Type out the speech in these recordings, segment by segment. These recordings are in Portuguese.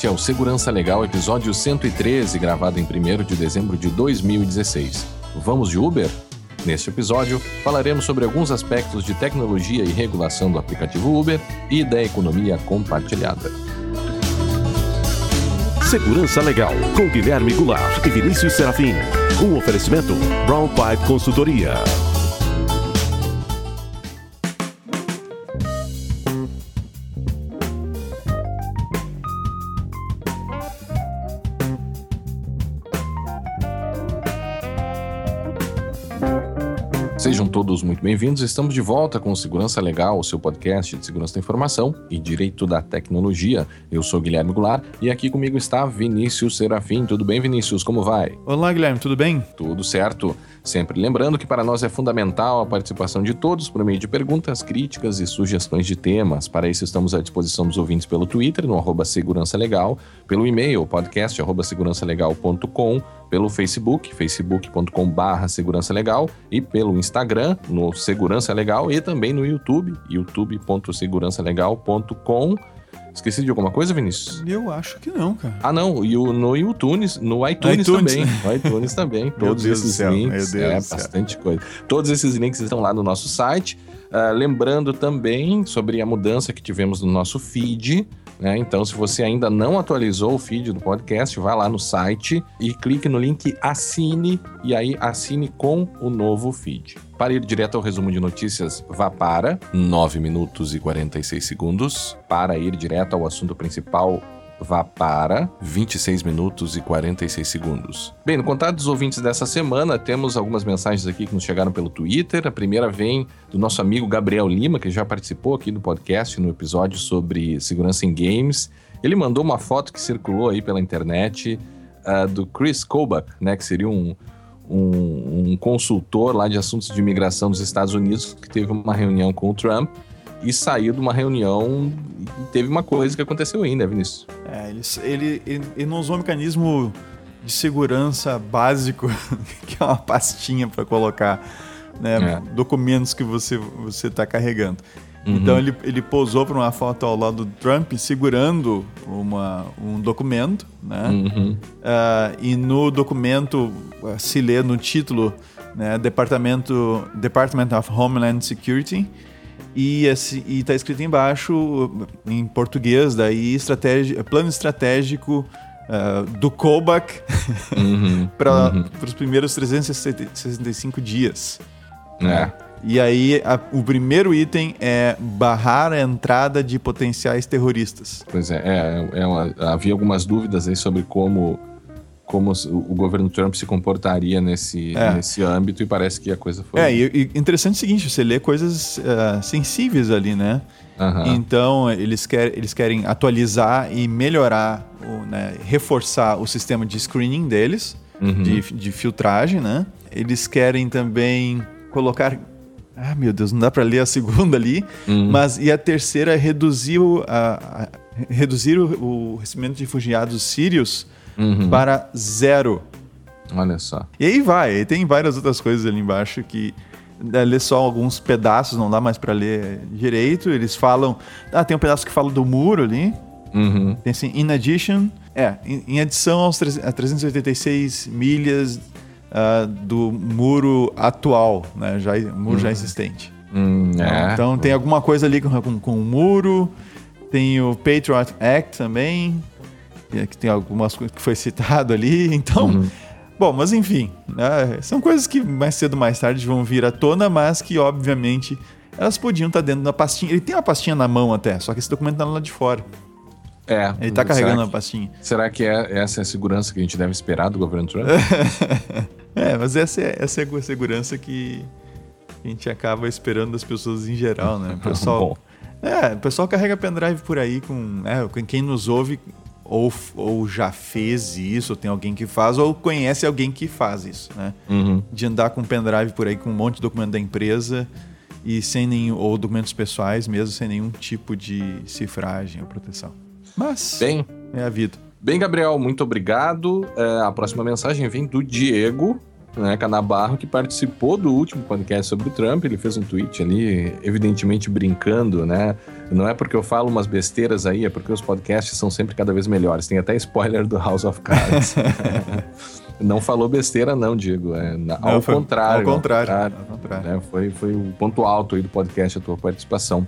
Este é o Segurança Legal, episódio 113, gravado em 1 de dezembro de 2016. Vamos de Uber? Neste episódio, falaremos sobre alguns aspectos de tecnologia e regulação do aplicativo Uber e da economia compartilhada. Segurança Legal, com Guilherme Goulart e Vinícius Serafim. Um oferecimento Brown Pipe Consultoria. Bem-vindos. Estamos de volta com Segurança Legal, o seu podcast de segurança da informação e direito da tecnologia. Eu sou Guilherme Goulart e aqui comigo está Vinícius Serafim. Tudo bem, Vinícius? Como vai? Olá, Guilherme, tudo bem? Tudo certo. Sempre lembrando que para nós é fundamental a participação de todos por meio de perguntas, críticas e sugestões de temas. Para isso, estamos à disposição dos ouvintes pelo Twitter, no arroba Segurança Legal, pelo e-mail, podcast arroba segurançalegal.com, pelo Facebook, facebook.com.br Segurança Legal, e pelo Instagram, no Segurança Legal, e também no YouTube, youtube.segurançalegal.com. Esqueci de alguma coisa, Vinícius? Eu acho que não, cara. Ah, não. E o, no iTunes, no iTunes, iTunes. também. No iTunes também. Todos esses links. é, bastante coisa. Todos esses links estão lá no nosso site. Ah, lembrando também sobre a mudança que tivemos no nosso feed. Né? Então, se você ainda não atualizou o feed do podcast, vá lá no site e clique no link Assine e aí assine com o novo feed. Para ir direto ao resumo de notícias, vá para 9 minutos e 46 segundos. Para ir direto ao assunto principal, vá para 26 minutos e 46 segundos. Bem, no contato dos ouvintes dessa semana, temos algumas mensagens aqui que nos chegaram pelo Twitter. A primeira vem do nosso amigo Gabriel Lima, que já participou aqui do podcast no episódio sobre segurança em games. Ele mandou uma foto que circulou aí pela internet ah, do Chris Kobach, né, que seria um, um, um consultor lá de assuntos de imigração dos Estados Unidos que teve uma reunião com o Trump e saiu de uma reunião e teve uma coisa que aconteceu ainda, Vinícius. É, ele, ele, ele, ele não usou um mecanismo de segurança básico, que é uma pastinha para colocar né, É. documentos que você você está carregando. Uhum. Então ele, ele posou para uma foto ao lado do Trump segurando uma, um documento, né? Uhum. Ah, e no documento ah, se lê no título né, Departamento Department of Homeland Security e está escrito embaixo em português daí estratégia, plano estratégico ah, do Kobach Uhum. para Uhum. os primeiros 365 dias. É. E aí a- o primeiro item é barrar a entrada de potenciais terroristas. Pois é, é, é uma- havia algumas dúvidas aí sobre como, como o governo Trump se comportaria nesse, É. nesse âmbito e parece que a coisa foi. É, e, e interessante é o seguinte, você lê coisas ah, sensíveis ali, né? Aham. Então, eles, quer, eles querem atualizar e melhorar, o, né, reforçar o sistema de screening deles, Uhum. de, de filtragem, né? Eles querem também colocar. Ah, meu Deus, não dá para ler a segunda ali. Uhum. Mas e a terceira é reduzir o, a- a- reduzir o, o recebimento de refugiados sírios Uhum. para zero. Olha só. E aí vai, aí tem várias outras coisas ali embaixo que dá ler só alguns pedaços, não dá mais para ler direito. Eles falam, ah, tem um pedaço que fala do muro ali. Uhum. Tem assim, in addition, é, em, em adição aos a 386 milhas ah, do muro atual, né, já o muro já existente. Hum, é. Então tem alguma coisa ali com, com, com o muro, tem o Patriot Act também, que que tem algumas coisas que foi citado ali, então... Uhum. Bom, mas enfim, né, são coisas que mais cedo ou mais tarde vão vir à tona, mas que obviamente elas podiam estar dentro da pastinha. Ele tem uma pastinha na mão até, só que esse documento tá lá de fora. É. Ele tá carregando a que- pastinha. Será que é, essa é a segurança que a gente deve esperar do governo Trump? É, mas essa é, essa é a segurança que a gente acaba esperando das pessoas em geral, né? O pessoal, Bom. é, o pessoal carrega pendrive por aí com. É, com quem nos ouve ou, ou já fez isso, ou tem alguém que faz, ou conhece alguém que faz isso, né? Uhum. De andar com pendrive por aí com um monte de documento da empresa e sem nenhum. ou documentos pessoais mesmo, sem nenhum tipo de cifragem ou proteção. Mas Bem, é a vida. Bem, Gabriel, muito obrigado. É, a próxima mensagem vem do Diego, né, Canabarro, que participou do último podcast sobre o Trump. Ele fez um tweet ali, evidentemente brincando, né, Não é porque eu falo umas besteiras aí, é porque os podcasts são sempre cada vez melhores. Tem até spoiler do House of Cards. não falou besteira, não, Diego. É, não, ao, foi, contrário, ao contrário. Ao contrário. Ao contrário. Né? Foi, foi o ponto alto aí do podcast, a tua participação.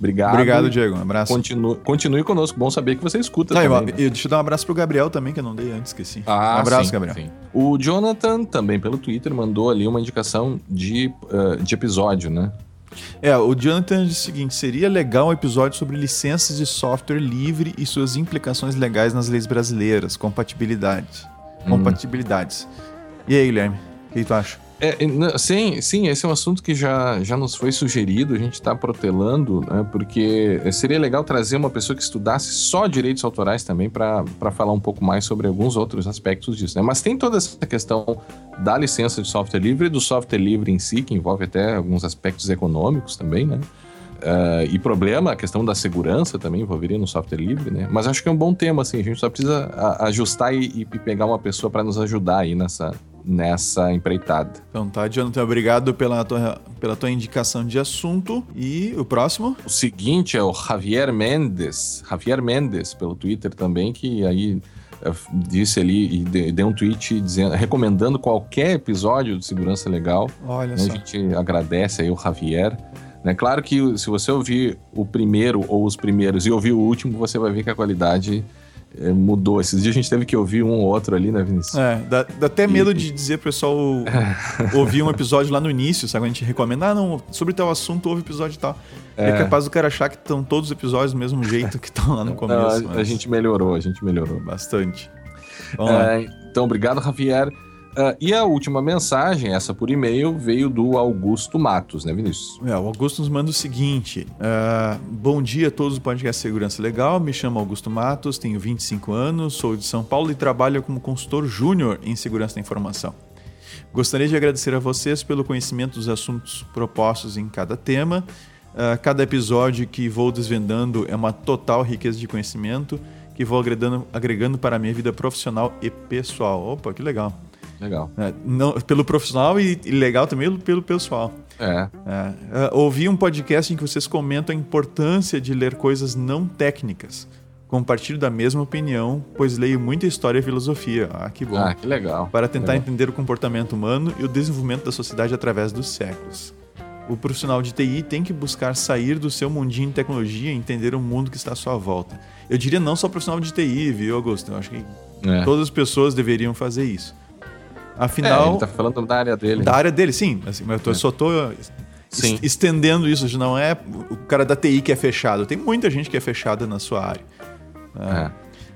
Obrigado. Obrigado, Diego. Um abraço. Continue, continue conosco. Bom saber que você escuta também. Eu, né? deixa eu dar um abraço pro Gabriel também, que eu não dei antes, esqueci. Ah, um abraço, sim, Gabriel. Sim. O Jonathan, também pelo Twitter, mandou ali uma indicação de, uh, de episódio, né? É, o Jonathan diz o seguinte: seria legal um episódio sobre licenças de software livre e suas implicações legais nas leis brasileiras, compatibilidade. Hum. Compatibilidades. E aí, Guilherme, o que tu acha? É, sim, sim, esse é um assunto que já, já nos foi sugerido, a gente está protelando, né, porque seria legal trazer uma pessoa que estudasse só direitos autorais também para falar um pouco mais sobre alguns outros aspectos disso. Né? Mas tem toda essa questão da licença de software livre e do software livre em si, que envolve até alguns aspectos econômicos também, né? Uh, e problema, a questão da segurança também envolveria no software livre, né? Mas acho que é um bom tema, assim, a gente só precisa ajustar e, e pegar uma pessoa para nos ajudar aí nessa, nessa empreitada. Então tá, Jonathan, obrigado pela tua, pela tua indicação de assunto. E o próximo? O seguinte é o Javier Mendes. Javier Mendes, pelo Twitter também, que aí eh, disse ali e deu um tweet dizendo, recomendando qualquer episódio de Segurança Legal. Olha né? só. A gente agradece aí o Javier. Né? Claro que se você ouvir o primeiro ou os primeiros e ouvir o último, você vai ver que a qualidade mudou. Esses dias a gente teve que ouvir um ou outro ali, né, Vinícius? É, dá, dá até medo e... de dizer pro pessoal ouvir um episódio lá no início, sabe? A gente recomenda, ah, não, sobre tal assunto houve episódio e tal. É. é capaz do cara achar que estão todos os episódios do mesmo jeito que estão lá no começo. Não, a, mas... a, gente melhorou, a gente melhorou. Bastante. É, então, obrigado, Javier. Uh, e a última mensagem, essa por e-mail, veio do Augusto Matos, né, Vinícius? É, o Augusto nos manda o seguinte: uh, Bom dia a todos do podcast Segurança Legal. Me chamo Augusto Matos, tenho 25 anos, sou de São Paulo e trabalho como consultor júnior em segurança da informação. Gostaria de agradecer a vocês pelo conhecimento dos assuntos propostos em cada tema. Uh, cada episódio que vou desvendando é uma total riqueza de conhecimento que vou agregando, agregando para a minha vida profissional e pessoal. Opa, que legal! Legal. É, não, pelo profissional e, e, legal também pelo pessoal. É. é. Uh, ouvi um podcast em que vocês comentam a importância de ler coisas não técnicas. Compartilho da mesma opinião, pois leio muita história e filosofia. Ah, que bom. Ah, que legal. Para tentar legal. entender o comportamento humano e o desenvolvimento da sociedade através dos séculos. O profissional de TI tem que buscar sair do seu mundinho de tecnologia e entender o mundo que está à sua volta. Eu diria não só profissional de TI, viu, Augusto? Eu acho que é. todas as pessoas deveriam fazer isso. Afinal. É, ele tá falando da área dele. Da área dele, sim. Assim, mas eu tô, só tô sim. estendendo isso. Não é o cara da TI que é fechado. Tem muita gente que é fechada na sua área. É.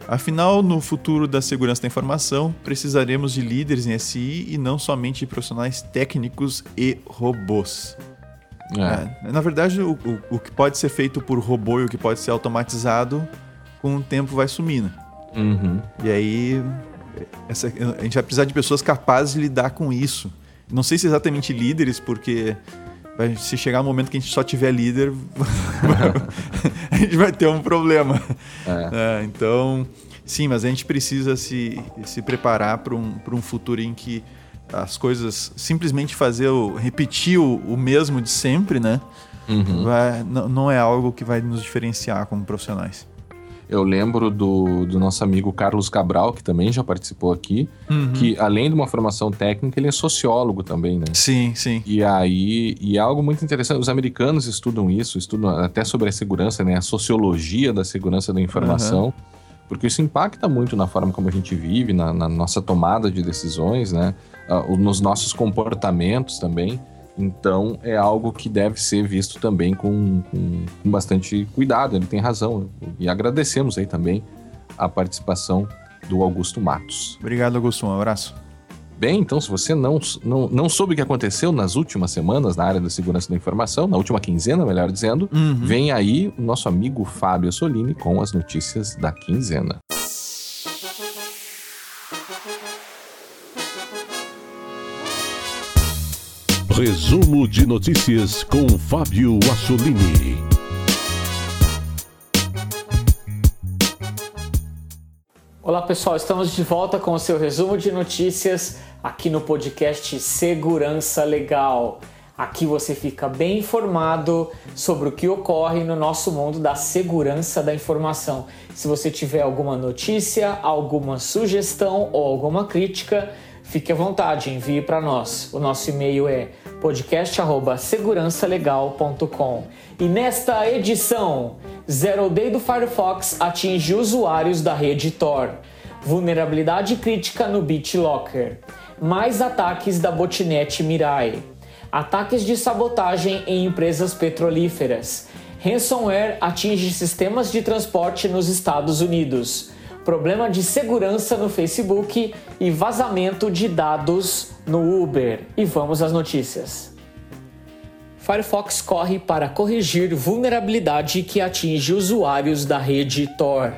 Afinal, no futuro da segurança da informação, precisaremos de líderes em SI e não somente de profissionais técnicos e robôs. É. É, na verdade, o, o, o, que pode ser feito por robô e o que pode ser automatizado, com o tempo vai sumindo. Uhum. E aí essa, a gente vai precisar de pessoas capazes de lidar com isso. Não sei se exatamente líderes, porque se chegar um momento que a gente só tiver líder, a gente vai ter um problema. É. É, então, sim, mas a gente precisa se, se preparar para um, um futuro em que as coisas simplesmente fazer o, repetir o, o mesmo de sempre, né? Uhum. Vai, não é algo que vai nos diferenciar como profissionais. Eu lembro do, do nosso amigo Carlos Cabral, que também já participou aqui, uhum. que além de uma formação técnica, ele é sociólogo também, né? Sim, sim. E aí, e é algo muito interessante, os americanos estudam isso, estudam até sobre a segurança, né? A sociologia da segurança da informação. Uhum. Porque isso impacta muito na forma como a gente vive, na, na nossa tomada de decisões, né? Uh, nos nossos comportamentos também. Então é algo que deve ser visto também com, com, com, bastante cuidado, ele tem razão. E agradecemos aí também a participação do Augusto Matos. Obrigado, Augusto. Um abraço. Bem, então, se você não, não, não soube o que aconteceu nas últimas semanas na área da segurança da informação, na última quinzena, melhor dizendo, uhum. vem aí o nosso amigo Fábio Solini com as notícias da quinzena. Resumo de notícias com Fábio Assolini. Olá pessoal, estamos de volta com o seu resumo de notícias aqui no podcast Segurança Legal. Aqui você fica bem informado sobre o que ocorre no nosso mundo da segurança da informação. Se você tiver alguma notícia, alguma sugestão ou alguma crítica, fique à vontade, envie para nós. O nosso e-mail é podcast@segurançalegal.com. E nesta edição, Zero Day do Firefox atinge usuários da rede Tor. Vulnerabilidade crítica no BitLocker. Mais ataques da botnet Mirai ataques de sabotagem em empresas petrolíferas. Ransomware atinge sistemas de transporte nos Estados Unidos. Problema de segurança no Facebook e vazamento de dados no Uber. E vamos às notícias. Firefox corre para corrigir vulnerabilidade que atinge usuários da rede Tor.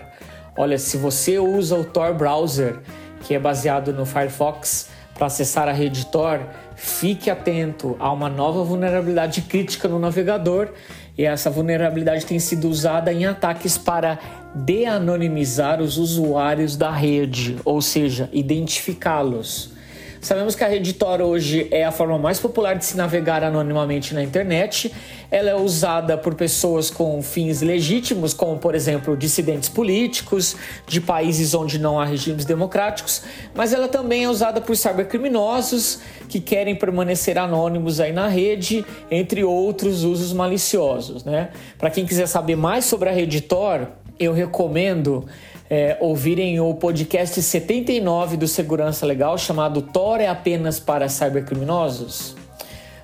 Olha, se você usa o Tor browser, que é baseado no Firefox, para acessar a rede Tor, fique atento a uma nova vulnerabilidade crítica no navegador e essa vulnerabilidade tem sido usada em ataques para de-anonimizar os usuários da rede, ou seja, identificá-los. Sabemos que a rede Tor hoje é a forma mais popular de se navegar anonimamente na internet. Ela é usada por pessoas com fins legítimos, como por exemplo dissidentes políticos de países onde não há regimes democráticos, mas ela também é usada por cybercriminosos que querem permanecer anônimos aí na rede, entre outros usos maliciosos, né? Para quem quiser saber mais sobre a rede Tor, eu recomendo é, ouvirem o podcast 79 do Segurança Legal, chamado Tor é apenas para cybercriminosos,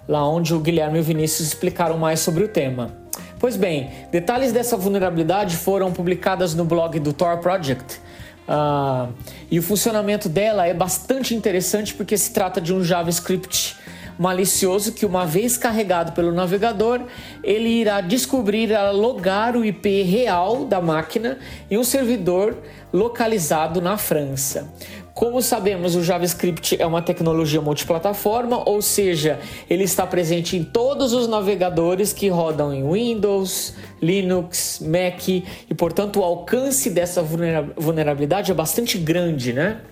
lá onde o Guilherme e o Vinícius explicaram mais sobre o tema. Pois bem, detalhes dessa vulnerabilidade foram publicadas no blog do Tor Project. Uh, e o funcionamento dela é bastante interessante porque se trata de um JavaScript malicioso que, uma vez carregado pelo navegador, ele irá descobrir, logar o IP real da máquina em um servidor localizado na França. Como sabemos, o JavaScript é uma tecnologia multiplataforma, ou seja, ele está presente em todos os navegadores que rodam em Windows, Linux, Mac e, portanto, o alcance dessa vulnerabilidade é bastante grande, né?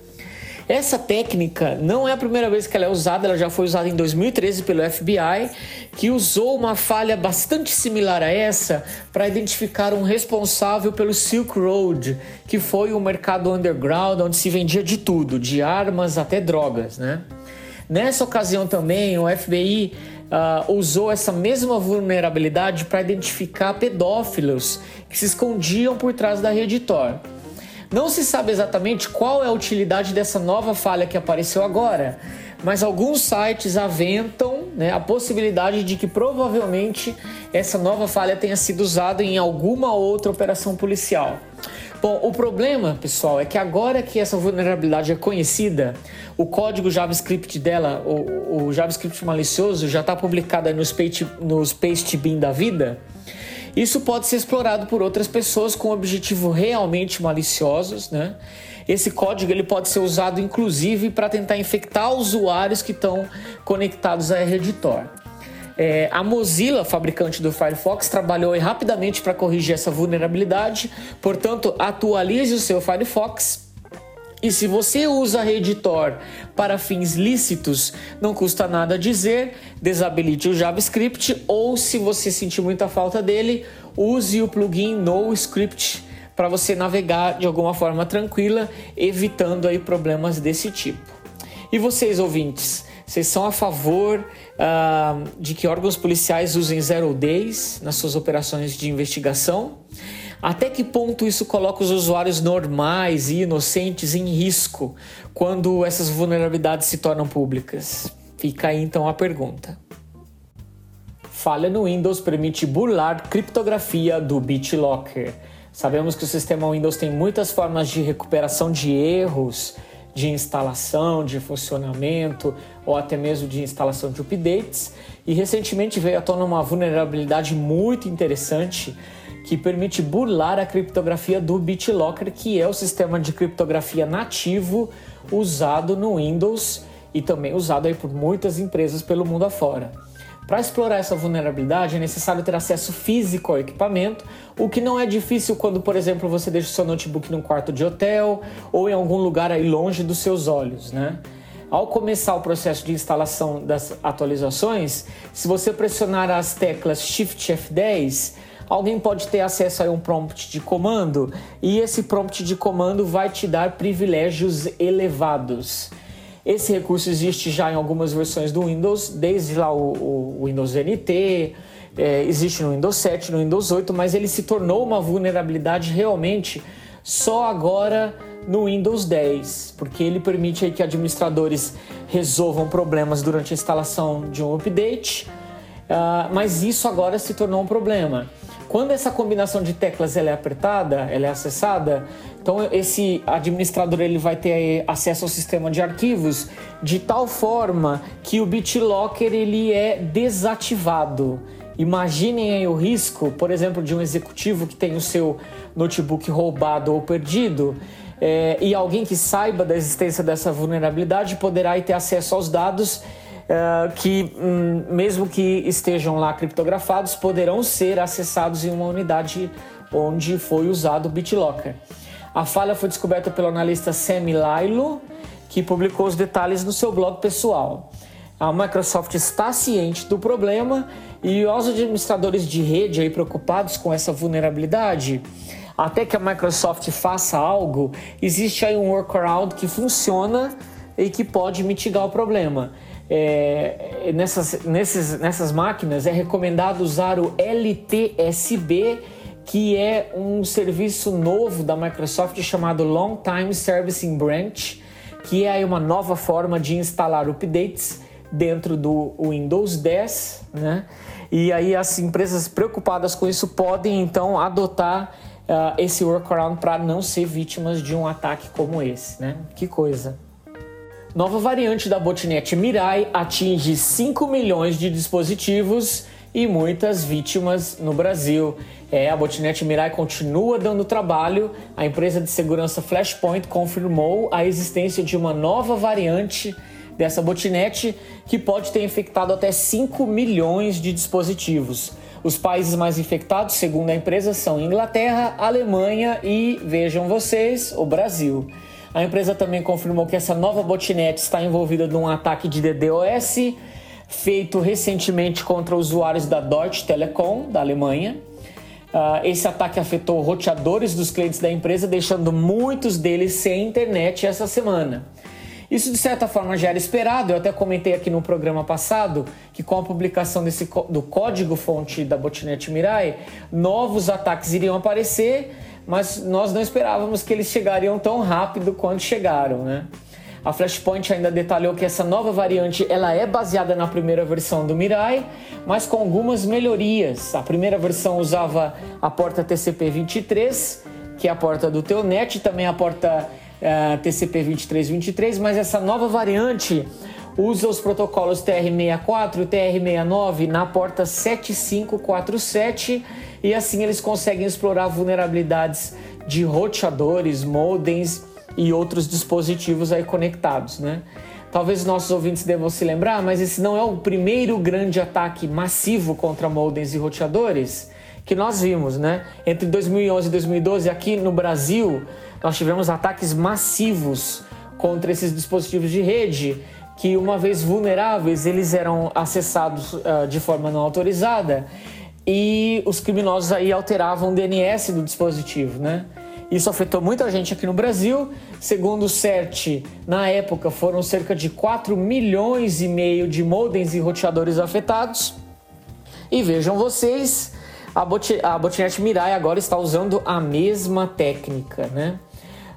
Essa técnica não é a primeira vez que ela é usada, ela já foi usada em 2013 pelo FBI, que usou uma falha bastante similar a essa para identificar um responsável pelo Silk Road, que foi um mercado underground onde se vendia de tudo, de armas até drogas, né? Nessa ocasião também, o FBI uh, ah, usou essa mesma vulnerabilidade para identificar pedófilos que se escondiam por trás da rede Tor. Não se sabe exatamente qual é a utilidade dessa nova falha que apareceu agora, mas alguns sites aventam né, a possibilidade de que provavelmente essa nova falha tenha sido usada em alguma outra operação policial. Bom, o problema, pessoal, é que agora que essa vulnerabilidade é conhecida, o código JavaScript dela, o, o JavaScript malicioso, já está publicado nos, page, nos da vida. Isso pode ser explorado por outras pessoas com objetivo realmente maliciosos, né? Esse código ele pode ser usado inclusive para tentar infectar usuários que estão conectados à rede Tor. É, a Mozilla, fabricante do Firefox, trabalhou rapidamente para corrigir essa vulnerabilidade, portanto, atualize o seu Firefox e se você usa a rede Tor para fins lícitos, não custa nada dizer, desabilite o JavaScript ou se você sentir muita falta dele, use o plugin NoScript para você navegar de alguma forma tranquila, evitando aí problemas desse tipo. E vocês ouvintes, vocês são a favor uh, de que órgãos policiais usem zero days nas suas operações de investigação? Até que ponto isso coloca os usuários normais e inocentes em risco quando essas vulnerabilidades se tornam públicas? Fica aí então a pergunta. Falha no Windows permite burlar criptografia do BitLocker. Sabemos que o sistema Windows tem muitas formas de recuperação de erros, de instalação, de funcionamento ou até mesmo de instalação de updates. E recentemente veio à tona uma vulnerabilidade muito interessante que permite burlar a criptografia do BitLocker, que é o sistema de criptografia nativo usado no Windows e também usado aí por muitas empresas pelo mundo afora. Para explorar essa vulnerabilidade é necessário ter acesso físico ao equipamento, o que não é difícil quando, por exemplo, você deixa o seu notebook num quarto de hotel ou em algum lugar aí longe dos seus olhos, né? ao começar o processo de instalação das atualizações, se você pressionar as teclas Shift F10, alguém pode ter acesso a um prompt de comando e esse prompt de comando vai te dar privilégios elevados. Esse recurso existe já em algumas versões do Windows, desde lá o, o Windows NT, é, existe no Windows 7, no Windows 8, mas ele se tornou uma vulnerabilidade realmente só agora no Windows 10, porque ele permite que administradores resolvam problemas durante a instalação de um update, uh, mas isso agora se tornou um problema. Quando essa combinação de teclas ela é apertada, ela é acessada, então esse administrador ele vai ter acesso ao sistema de arquivos de tal forma que o BitLocker ele é desativado. Imaginem aí o risco, por exemplo, de um executivo que tem o seu notebook roubado ou perdido é, e alguém que saiba da existência dessa vulnerabilidade poderá ter acesso aos dados é, que, hum, mesmo que estejam lá criptografados, poderão ser acessados em uma unidade onde foi usado o BitLocker. A falha foi descoberta pelo analista Sam Lilo, que publicou os detalhes no seu blog pessoal. A Microsoft está ciente do problema e os administradores de rede aí preocupados com essa vulnerabilidade, até que a Microsoft faça algo, existe aí um workaround que funciona e que pode mitigar o problema. É, nessas, nesses, nessas máquinas é recomendado usar o LTSB, que é um serviço novo da Microsoft chamado Long Time Servicing Branch, que é uma nova forma de instalar updates dentro do Windows 10, né? E aí as empresas preocupadas com isso podem então adotar uh, esse workaround para não ser vítimas de um ataque como esse, né? Que coisa. Nova variante da botnet Mirai atinge 5 milhões de dispositivos e muitas vítimas no Brasil. É, a botnet Mirai continua dando trabalho. A empresa de segurança Flashpoint confirmou a existência de uma nova variante dessa botnet que pode ter infectado até 5 milhões de dispositivos. Os países mais infectados, segundo a empresa, são Inglaterra, Alemanha e, vejam vocês, o Brasil. A empresa também confirmou que essa nova botnet está envolvida num ataque de DDoS feito recentemente contra usuários da Deutsche Telekom, da Alemanha. Uh, esse ataque afetou roteadores dos clientes da empresa, deixando muitos deles sem internet essa semana. Isso de certa forma já era esperado, eu até comentei aqui no programa passado que com a publicação desse, do código-fonte da botnet Mirai, novos ataques iriam aparecer, mas nós não esperávamos que eles chegariam tão rápido quanto chegaram, né? A Flashpoint ainda detalhou que essa nova variante ela é baseada na primeira versão do Mirai, mas com algumas melhorias. A primeira versão usava a porta TCP/23, que é a porta do Telnet, e também a porta uh, TCP 2323, mas essa nova variante usa os protocolos TR64 e TR69 na porta 7547 e assim eles conseguem explorar vulnerabilidades de roteadores, modems e outros dispositivos aí conectados, né? Talvez nossos ouvintes devam se lembrar, mas esse não é o primeiro grande ataque massivo contra modems e roteadores que nós vimos, né? Entre 2011 e 2012 aqui no Brasil, nós tivemos ataques massivos contra esses dispositivos de rede que, uma vez vulneráveis, eles eram acessados uh, de forma não autorizada e os criminosos aí alteravam o DNS do dispositivo, né? Isso afetou muita gente aqui no Brasil. Segundo o CERT, na época foram cerca de 4 milhões e meio de modems e roteadores afetados. E vejam vocês, a, bot a botnet Mirai agora está usando a mesma técnica, né?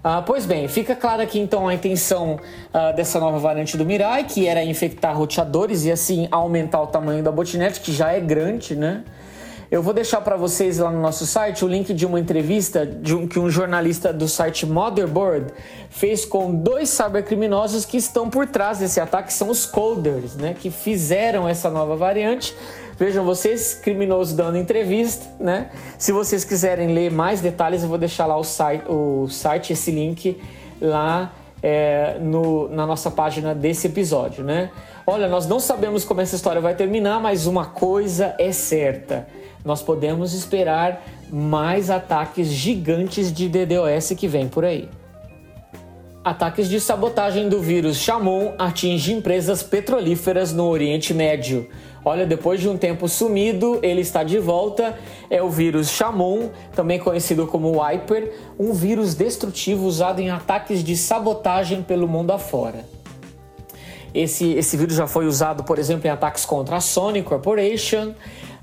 Ah, pois bem, fica claro aqui então a intenção ah, dessa nova variante do Mirai, que era infectar roteadores e assim aumentar o tamanho da botnet, que já é grande, né? Eu vou deixar para vocês lá no nosso site o link de uma entrevista de um, que um jornalista do site Motherboard fez com dois cybercriminosos que estão por trás desse ataque, são os coders, né? Que fizeram essa nova variante Vejam vocês, criminoso dando entrevista, né? Se vocês quiserem ler mais detalhes, eu vou deixar lá o site, o site esse link lá é, no, na nossa página desse episódio, né? Olha, nós não sabemos como essa história vai terminar, mas uma coisa é certa: nós podemos esperar mais ataques gigantes de DDoS que vem por aí. Ataques de sabotagem do vírus Chamon atingem empresas petrolíferas no Oriente Médio. Olha, depois de um tempo sumido, ele está de volta. É o vírus Chamon, também conhecido como Wiper, um vírus destrutivo usado em ataques de sabotagem pelo mundo afora. Esse, esse vírus já foi usado, por exemplo, em ataques contra a Sony Corporation,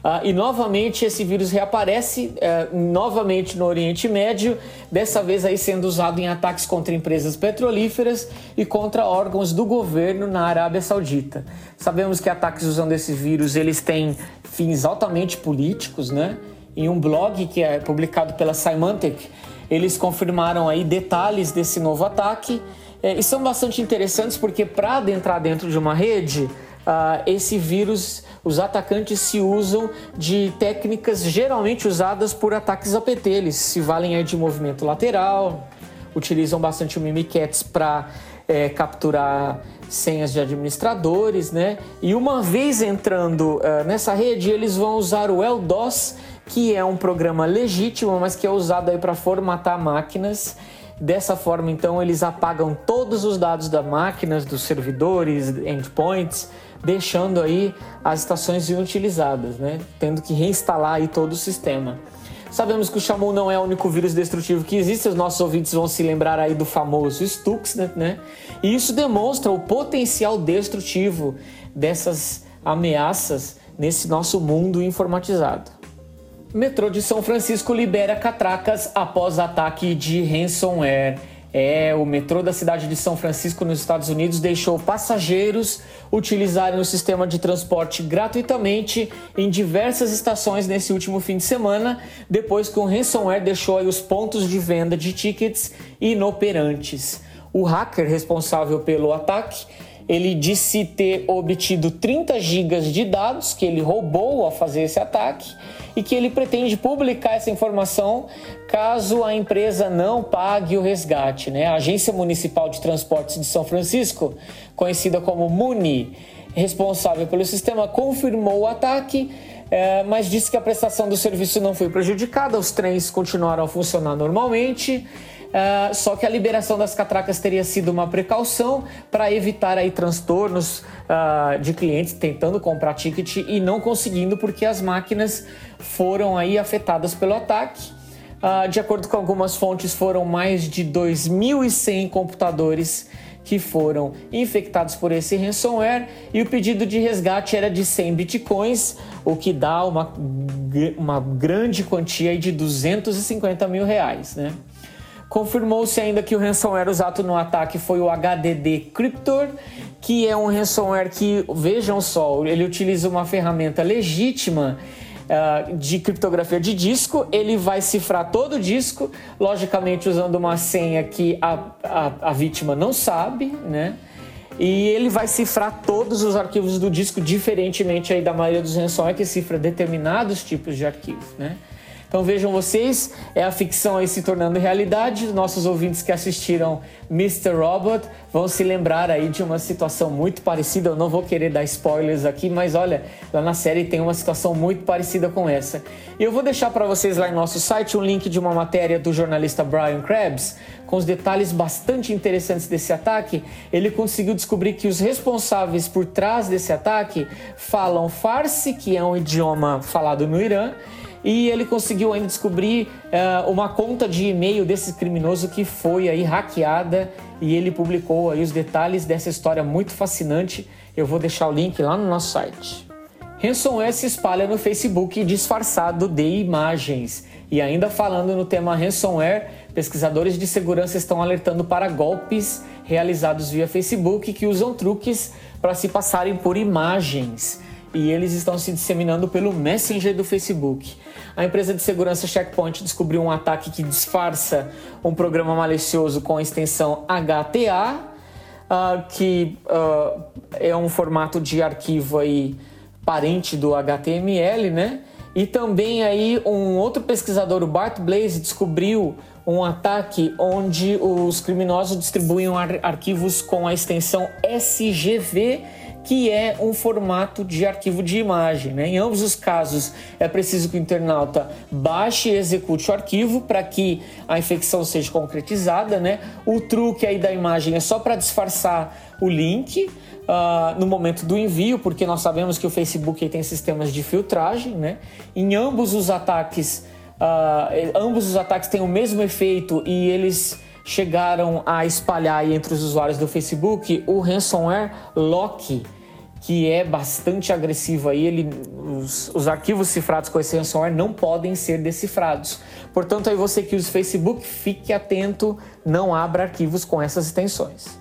Uh, e novamente esse vírus reaparece uh, novamente no Oriente Médio, dessa vez aí sendo usado em ataques contra empresas petrolíferas e contra órgãos do governo na Arábia Saudita. Sabemos que ataques usando esse vírus eles têm fins altamente políticos, né? Em um blog que é publicado pela Symantec, eles confirmaram aí detalhes desse novo ataque é, e são bastante interessantes porque para adentrar dentro de uma rede Uh, esse vírus, os atacantes se usam de técnicas geralmente usadas por ataques APT. Eles se valem de movimento lateral, utilizam bastante o Mimikatz para é, capturar senhas de administradores, né? E uma vez entrando uh, nessa rede, eles vão usar o LDOS, que é um programa legítimo, mas que é usado aí para formatar máquinas. Dessa forma, então, eles apagam todos os dados da máquinas, dos servidores, endpoints, deixando aí as estações inutilizadas, né? Tendo que reinstalar aí todo o sistema. Sabemos que o Shamu não é o único vírus destrutivo que existe, os nossos ouvintes vão se lembrar aí do famoso Stuxnet, né? E isso demonstra o potencial destrutivo dessas ameaças nesse nosso mundo informatizado. Metrô de São Francisco libera catracas após ataque de ransomware. É, o metrô da cidade de São Francisco, nos Estados Unidos, deixou passageiros utilizarem o sistema de transporte gratuitamente em diversas estações nesse último fim de semana, depois que o ransomware deixou os pontos de venda de tickets inoperantes. O hacker responsável pelo ataque ele disse ter obtido 30 gigas de dados que ele roubou ao fazer esse ataque e que ele pretende publicar essa informação caso a empresa não pague o resgate. Né? A Agência Municipal de Transportes de São Francisco, conhecida como MUNI, responsável pelo sistema, confirmou o ataque. É, mas disse que a prestação do serviço não foi prejudicada, os trens continuaram a funcionar normalmente. Uh, só que a liberação das catracas teria sido uma precaução para evitar aí transtornos uh, de clientes tentando comprar ticket e não conseguindo porque as máquinas foram aí afetadas pelo ataque. Uh, de acordo com algumas fontes, foram mais de 2.100 computadores que foram infectados por esse ransomware e o pedido de resgate era de 100 bitcoins, o que dá uma, uma grande quantia de 250 mil reais, né? Confirmou-se ainda que o ransomware usado no ataque foi o HDD Cryptor, que é um ransomware que, vejam só, ele utiliza uma ferramenta legítima uh, de criptografia de disco. Ele vai cifrar todo o disco, logicamente usando uma senha que a, a, a vítima não sabe, né? E ele vai cifrar todos os arquivos do disco, diferentemente aí da maioria dos ransomware que cifra determinados tipos de arquivos, né? Então vejam vocês, é a ficção aí se tornando realidade. Nossos ouvintes que assistiram Mr. Robot vão se lembrar aí de uma situação muito parecida. Eu não vou querer dar spoilers aqui, mas olha, lá na série tem uma situação muito parecida com essa. E eu vou deixar para vocês lá em nosso site um link de uma matéria do jornalista Brian Krebs com os detalhes bastante interessantes desse ataque. Ele conseguiu descobrir que os responsáveis por trás desse ataque falam Farsi, que é um idioma falado no Irã, e ele conseguiu ainda descobrir uh, uma conta de e-mail desse criminoso que foi aí hackeada e ele publicou aí os detalhes dessa história muito fascinante. Eu vou deixar o link lá no nosso site. Ransomware se espalha no Facebook disfarçado de imagens. E ainda falando no tema ransomware, pesquisadores de segurança estão alertando para golpes realizados via Facebook que usam truques para se passarem por imagens e eles estão se disseminando pelo Messenger do Facebook. A empresa de segurança Checkpoint descobriu um ataque que disfarça um programa malicioso com a extensão HTA, uh, ah, que uh, é um formato de arquivo aí parente do HTML, né? E também aí um outro pesquisador, o Bart Blaze, descobriu um ataque onde os criminosos distribuem ar arquivos com a extensão SGV que é um formato de arquivo de imagem. Né? Em ambos os casos, é preciso que o internauta baixe e execute o arquivo para que a infecção seja concretizada. Né? O truque aí da imagem é só para disfarçar o link. Uh, no momento do envio, porque nós sabemos que o Facebook tem sistemas de filtragem, né? Em ambos os ataques, uh, ambos os ataques têm o mesmo efeito e eles chegaram a espalhar entre os usuários do Facebook o ransomware Loki, que é bastante agressivo aí, ele, os, os, arquivos cifrados com esse ransomware não podem ser decifrados. Portanto, aí você que usa o Facebook, fique atento, não abra arquivos com essas extensões.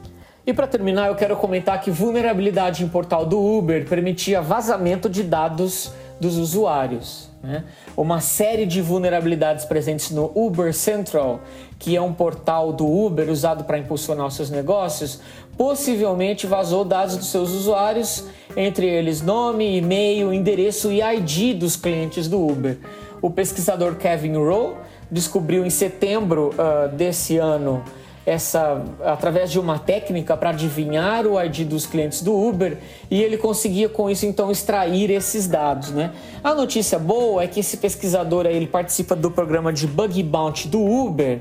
E para terminar, eu quero comentar que vulnerabilidade em portal do Uber permitia vazamento de dados dos usuários. Né? Uma série de vulnerabilidades presentes no Uber Central, que é um portal do Uber usado para impulsionar os seus negócios, possivelmente vazou dados dos seus usuários, entre eles nome, e-mail, endereço e ID dos clientes do Uber. O pesquisador Kevin Rowe descobriu em setembro uh, desse ano essa através de uma técnica para adivinhar o ID dos clientes do Uber e ele conseguia com isso então extrair esses dados, né? A notícia boa é que esse pesquisador aí, ele participa do programa de bug bounty do Uber,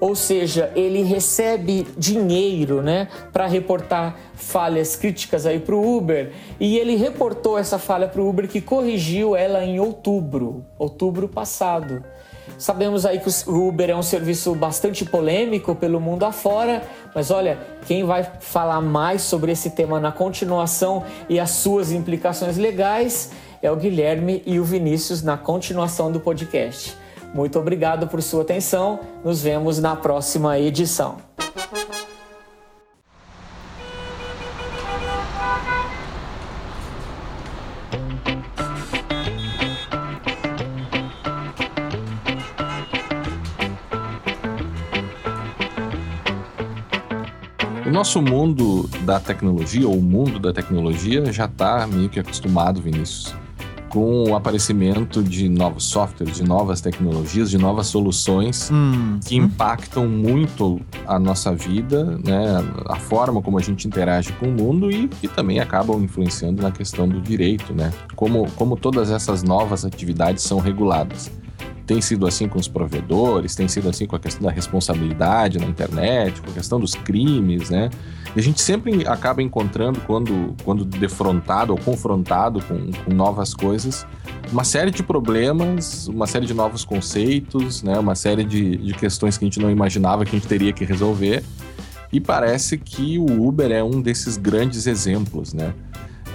ou seja, ele recebe dinheiro, né, para reportar falhas críticas aí para o Uber e ele reportou essa falha para o Uber que corrigiu ela em outubro, outubro passado. Sabemos aí que o Uber é um serviço bastante polêmico pelo mundo afora, mas olha, quem vai falar mais sobre esse tema na continuação e as suas implicações legais é o Guilherme e o Vinícius na continuação do podcast. Muito obrigado por sua atenção. Nos vemos na próxima edição. nosso mundo da tecnologia, ou o mundo da tecnologia, já está meio que acostumado, Vinícius, com o aparecimento de novos softwares, de novas tecnologias, de novas soluções hum. que impactam muito a nossa vida, né, a forma como a gente interage com o mundo e que também acabam influenciando na questão do direito, né? Como, como todas essas novas atividades são reguladas tem sido assim com os provedores, tem sido assim com a questão da responsabilidade na internet, com a questão dos crimes, né? E a gente sempre acaba encontrando, quando, quando defrontado ou confrontado com, com novas coisas, uma série de problemas, uma série de novos conceitos, né? Uma série de, de questões que a gente não imaginava que a gente teria que resolver. E parece que o Uber é um desses grandes exemplos, né?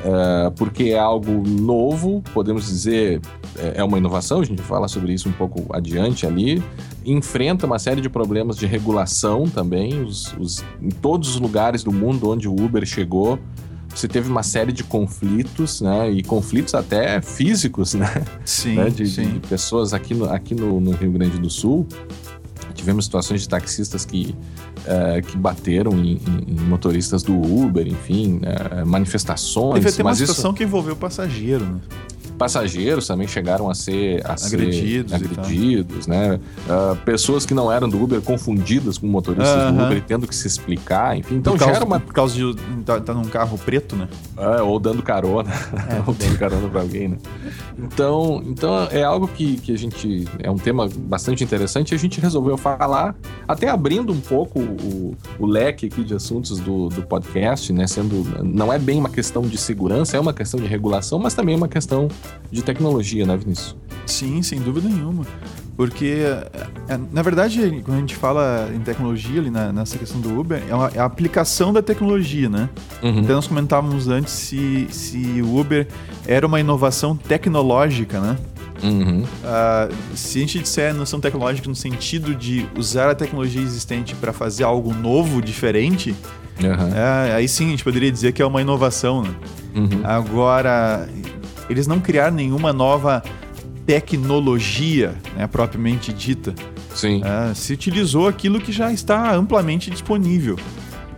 Uh, porque é algo novo, podemos dizer, é, é uma inovação, a gente vai falar sobre isso um pouco adiante ali. Enfrenta uma série de problemas de regulação também, os, os, em todos os lugares do mundo onde o Uber chegou. Você teve uma série de conflitos, né? E conflitos até físicos, né? Sim. né? De, sim. de, pessoas aqui, no, aqui no, no Rio Grande do Sul. Tivemos situações de taxistas que é, que bateram em, em, motoristas do Uber, enfim, é, manifestações. Teve até uma situação isso... que envolveu passageiro, né? Passageiros também chegaram a ser, a agredidos, ser agredidos né? Uh, pessoas que não eram do Uber confundidas com motoristas uh -huh. do Uber tendo que se explicar, enfim. Então por causa, já era uma... Por causa de estar tá, tá num carro preto, né? É, ou dando carona, é, ou dando carona para alguém, né? Então, então é algo que, que a gente... É um tema bastante interessante e a gente resolveu falar, até abrindo um pouco o, o leque aqui de assuntos do, do podcast, né? Sendo... Não é bem uma questão de segurança, é uma questão de regulação, mas também é uma questão de tecnologia, né, Vinícius? Sim, sem dúvida nenhuma. Porque, é, na verdade, quando a gente fala em tecnologia ali na, nessa questão do Uber, é, é, a aplicação da tecnologia, né? Uhum. Então nós comentávamos antes se, se o Uber era uma inovação tecnológica, né? Uhum. Uh, se a gente disser noção tecnológica no sentido de usar a tecnologia existente para fazer algo novo, diferente, uhum. é, aí sim a gente poderia dizer que é uma inovação. Né? Uhum. Agora, eles não criaram nenhuma nova tecnologia, né, propriamente dita. Sim. É, se utilizou aquilo que já está amplamente disponível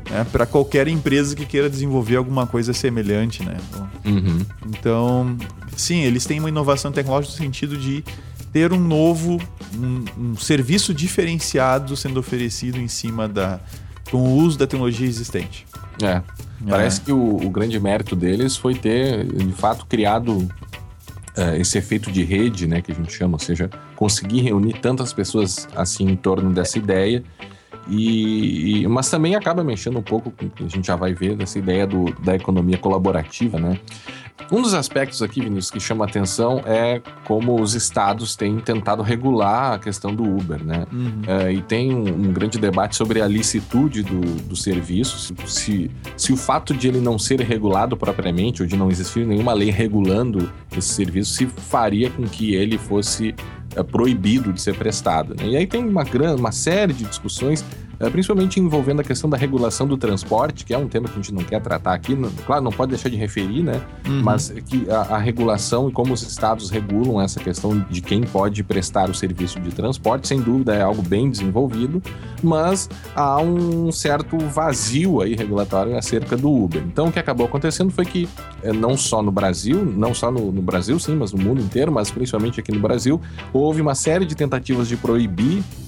né, para qualquer empresa que queira desenvolver alguma coisa semelhante, né? Uhum. Então, sim, eles têm uma inovação tecnológica no sentido de ter um novo, um, um serviço diferenciado sendo oferecido em cima da com o uso da tecnologia existente. É. Parece que o, o, grande mérito deles foi ter, de fato, criado uh, esse efeito de rede, né, que a gente chama, ou seja, conseguir reunir tantas pessoas assim em torno dessa ideia. E, e, mas também acaba mexendo um pouco a gente já vai ver dessa ideia do, da economia colaborativa, né? Um dos aspectos aqui, Vinícius, que chama atenção é como os estados têm tentado regular a questão do Uber, né? Uhum. É, e tem um, um, grande debate sobre a licitude do, do serviço, se, se o fato de ele não ser regulado propriamente, ou de não existir nenhuma lei regulando esse serviço, se faria com que ele fosse é, proibido de ser prestado. Né? E aí tem uma, uma série de discussões principalmente envolvendo a questão da regulação do transporte, que é um tema que a gente não quer tratar aqui. Claro, não pode deixar de referir, né? Uhum. Mas que a, a, regulação e como os estados regulam essa questão de quem pode prestar o serviço de transporte, sem dúvida é algo bem desenvolvido, mas há um certo vazio aí regulatório acerca do Uber. Então, o que acabou acontecendo foi que, é, não só no Brasil, não só no, no Brasil, sim, mas no mundo inteiro, mas principalmente aqui no Brasil, houve uma série de tentativas de proibir é,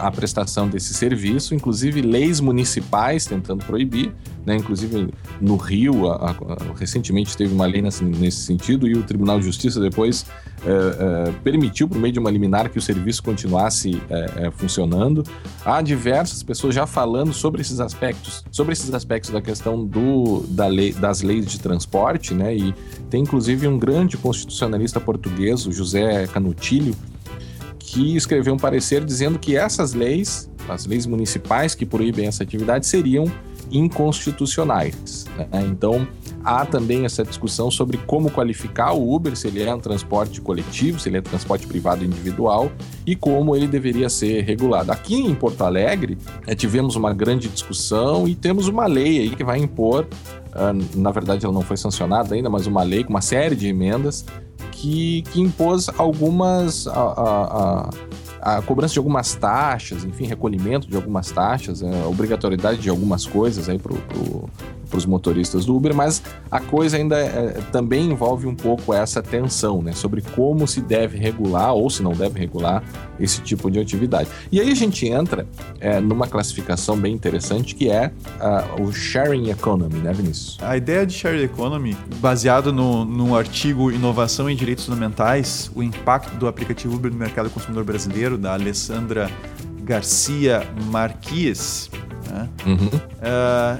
a prestação desse serviço, inclusive leis municipais tentando proibir, né? inclusive no Rio, a, a, recentemente teve uma lei nesse, nesse, sentido e o Tribunal de Justiça depois é, é, permitiu, por meio de uma liminar, que o serviço continuasse funcionando. Há diversas pessoas já falando sobre esses aspectos, sobre esses aspectos da questão do, da lei, das leis de transporte, né? e tem inclusive um grande constitucionalista português, o José Canutilho, que escreveu um parecer dizendo que essas leis, as leis municipais que proíbem essa atividade, seriam inconstitucionais. Né? Então, há também essa discussão sobre como qualificar o Uber, se ele é um transporte coletivo, se ele é transporte privado individual e como ele deveria ser regulado. Aqui em Porto Alegre, é, tivemos uma grande discussão e temos uma lei aí que vai impor, uh, na verdade ela não foi sancionada ainda, mas uma lei com uma série de emendas que, que impôs algumas. A, a, a, a, cobrança de algumas taxas, enfim, recolhimento de algumas taxas, é, obrigatoriedade de algumas coisas aí para para os motoristas do Uber, mas a coisa ainda é, também envolve um pouco essa tensão, né, sobre como se deve regular ou se não deve regular esse tipo de atividade. E aí a gente entra é, numa classificação bem interessante que é uh, o sharing economy, né, Vinícius? A ideia de sharing economy, baseado no, no artigo Inovação em Direitos Fundamentais, o impacto do aplicativo Uber no mercado consumidor brasileiro, da Alessandra Garcia Marques, né? Uhum. Uh, é,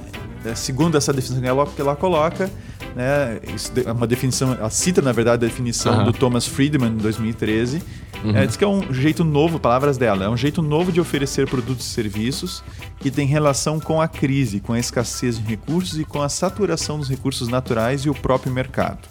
segundo essa definição que ela, que ela coloca, né, é uma definição, ela cita na verdade a definição uhum. do Thomas Friedman em 2013. Uhum. Ela diz que é um jeito novo, palavras dela, é um jeito novo de oferecer produtos e serviços que tem relação com a crise, com a escassez de recursos e com a saturação dos recursos naturais e o próprio mercado.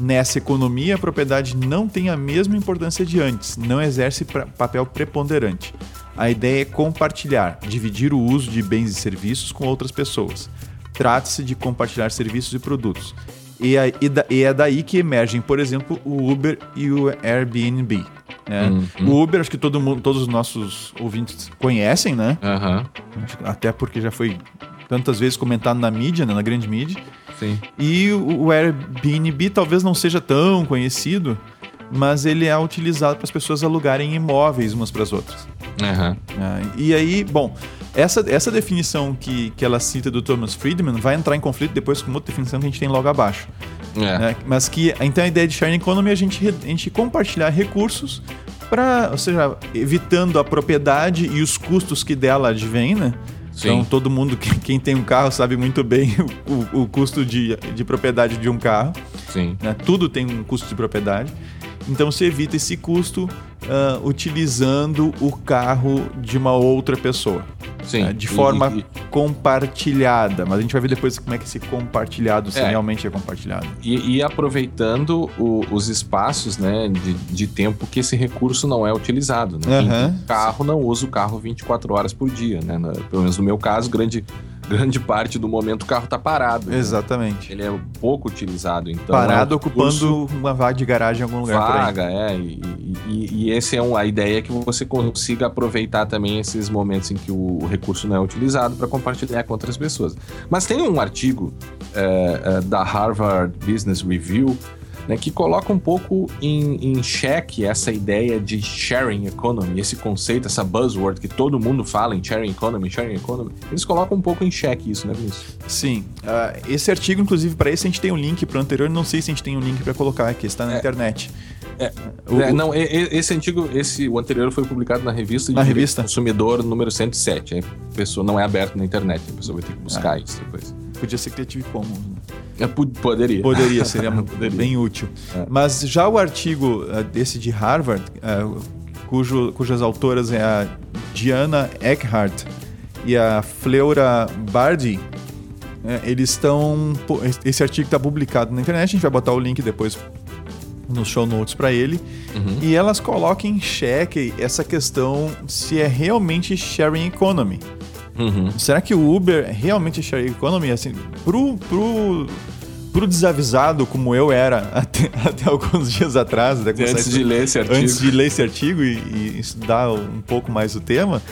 Nessa economia, a propriedade não tem a mesma importância de antes, não exerce papel preponderante. A ideia é compartilhar, dividir o uso de bens e serviços com outras pessoas. Trata-se de compartilhar serviços e produtos. E, a, e, da, e, é daí que emergem, por exemplo, o Uber e o Airbnb. Né? Uhum. O Uber, acho que todo mundo, todos os nossos ouvintes conhecem, né? Uhum. Até porque já foi tantas vezes comentado na mídia, né? na grande mídia. Sim. E o Airbnb talvez não seja tão conhecido, mas ele é utilizado para as pessoas alugarem imóveis umas para as outras. Uhum. e aí, bom, essa, essa definição que, que ela cita do Thomas Friedman vai entrar em conflito depois com outra definição que a gente tem logo abaixo. É. Né? Mas que, então a ideia de sharing economy é a gente, a gente compartilhar recursos para, ou seja, evitando a propriedade e os custos que dela advêm, né? Sim. Então todo mundo, quem tem um carro sabe muito bem o, o, o custo de, de propriedade de um carro. Sim. Né? Tudo tem um custo de propriedade. Então você evita esse custo uh, utilizando o carro de uma outra pessoa. Sim. Né? De forma e, compartilhada. Mas a gente vai ver depois como é que esse compartilhado se é. realmente é compartilhado. E, e aproveitando o, os espaços né, de, de, tempo que esse recurso não é utilizado. Né? Uhum. carro não usa o carro 24 horas por dia. Né? Pelo menos no meu caso, grande grande parte do momento o carro está parado. Né? Exatamente. Né? Ele é pouco utilizado, então. Parado, é ocupando uma vaga de garagem em algum lugar. Vaga, é. E, e, e esse é um, a ideia é que você consiga aproveitar também esses momentos em que o, o recurso não é utilizado para compartilhar com outras pessoas. Mas tem um artigo é, é, da Harvard Business Review né, que coloca um pouco em, em xeque essa ideia de sharing economy, esse conceito, essa buzzword que todo mundo fala em sharing economy, sharing economy. Eles colocam um pouco em xeque isso, né, Vinícius? Sim. Uh, esse artigo, inclusive, para esse a gente tem um link para o anterior, não sei se a gente tem um link para colocar aqui, está na é. internet. É, o, é, não, esse antigo, esse, o anterior foi publicado na revista na revista? Consumidor número 107. A pessoa não é aberto na internet, a pessoa vai ter que buscar ah. isso depois. Podia ser Creative Commons. Né? É, poderia. Poderia, seria poderia. bem útil. É. Mas já o artigo uh, desse de Harvard, uh, cujo, cujas autoras é a Diana Eckhart e a Fleura Bardi, uh, eles estão. Esse artigo está publicado na internet, a gente vai botar o link depois nos show notes para ele. Uhum. E elas colocam em xeque essa questão se é realmente sharing economy. Uhum. Será que o Uber realmente é sharing economy? Assim, pro, pro, pro desavisado como eu era até, até alguns dias atrás, antes de ler esse artigo, antes de ler esse artigo e, e estudar um pouco mais o tema,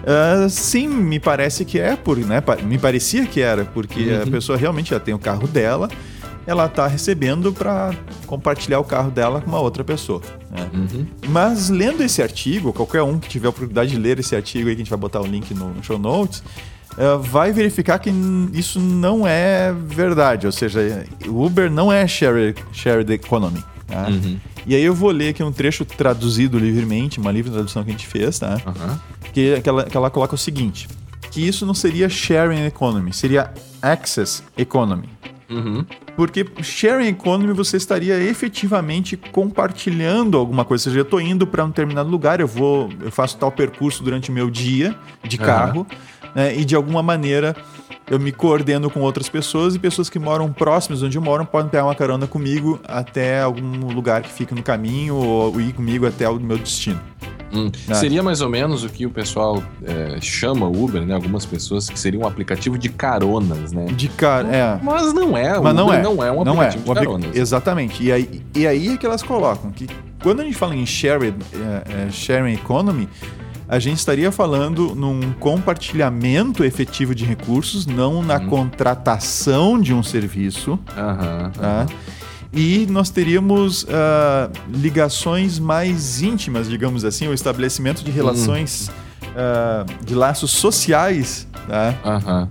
Uh, sim, me parece que é, por, né? Me parecia que era, porque uhum. a pessoa realmente já tem o carro dela ela está recebendo para compartilhar o carro dela com uma outra pessoa. Né? Uhum. Mas lendo esse artigo, qualquer um que tiver a oportunidade de ler esse artigo aí, que a gente vai botar o link no show notes, uh, vai verificar que isso não é verdade. Ou seja, o Uber não é shared, shared economy. Tá? Uhum. E aí eu vou ler aqui um trecho traduzido livremente, uma livre tradução que a gente fez, tá? Uhum. Que, que, ela, que ela coloca o seguinte: que isso não seria sharing economy, seria access economy. Uhum. Porque sharing economy você estaria efetivamente compartilhando alguma coisa. Ou seja, eu estou indo para um determinado lugar, eu vou, eu faço tal percurso durante o meu dia de carro, uhum. né, e de alguma maneira eu me coordeno com outras pessoas e pessoas que moram próximas onde eu moro podem pegar uma carona comigo até algum lugar que fica no caminho ou ir comigo até o meu destino. Hum. Ah. Seria mais ou menos o que o pessoal é, chama Uber, né? Algumas pessoas que seria um aplicativo de caronas, né? De car é. Mas não é. Mas não é. Não é um não é. aplicativo é. de caronas. Exatamente. E aí, e aí é que elas colocam que quando a gente fala em shared, é, é, sharing economy, a gente estaria falando num compartilhamento efetivo de recursos, não na uhum. contratação de um serviço. Uhum, tá? Uhum e nós teríamos uh, ligações mais íntimas, digamos assim, o estabelecimento de relações, uh, de laços sociais tá?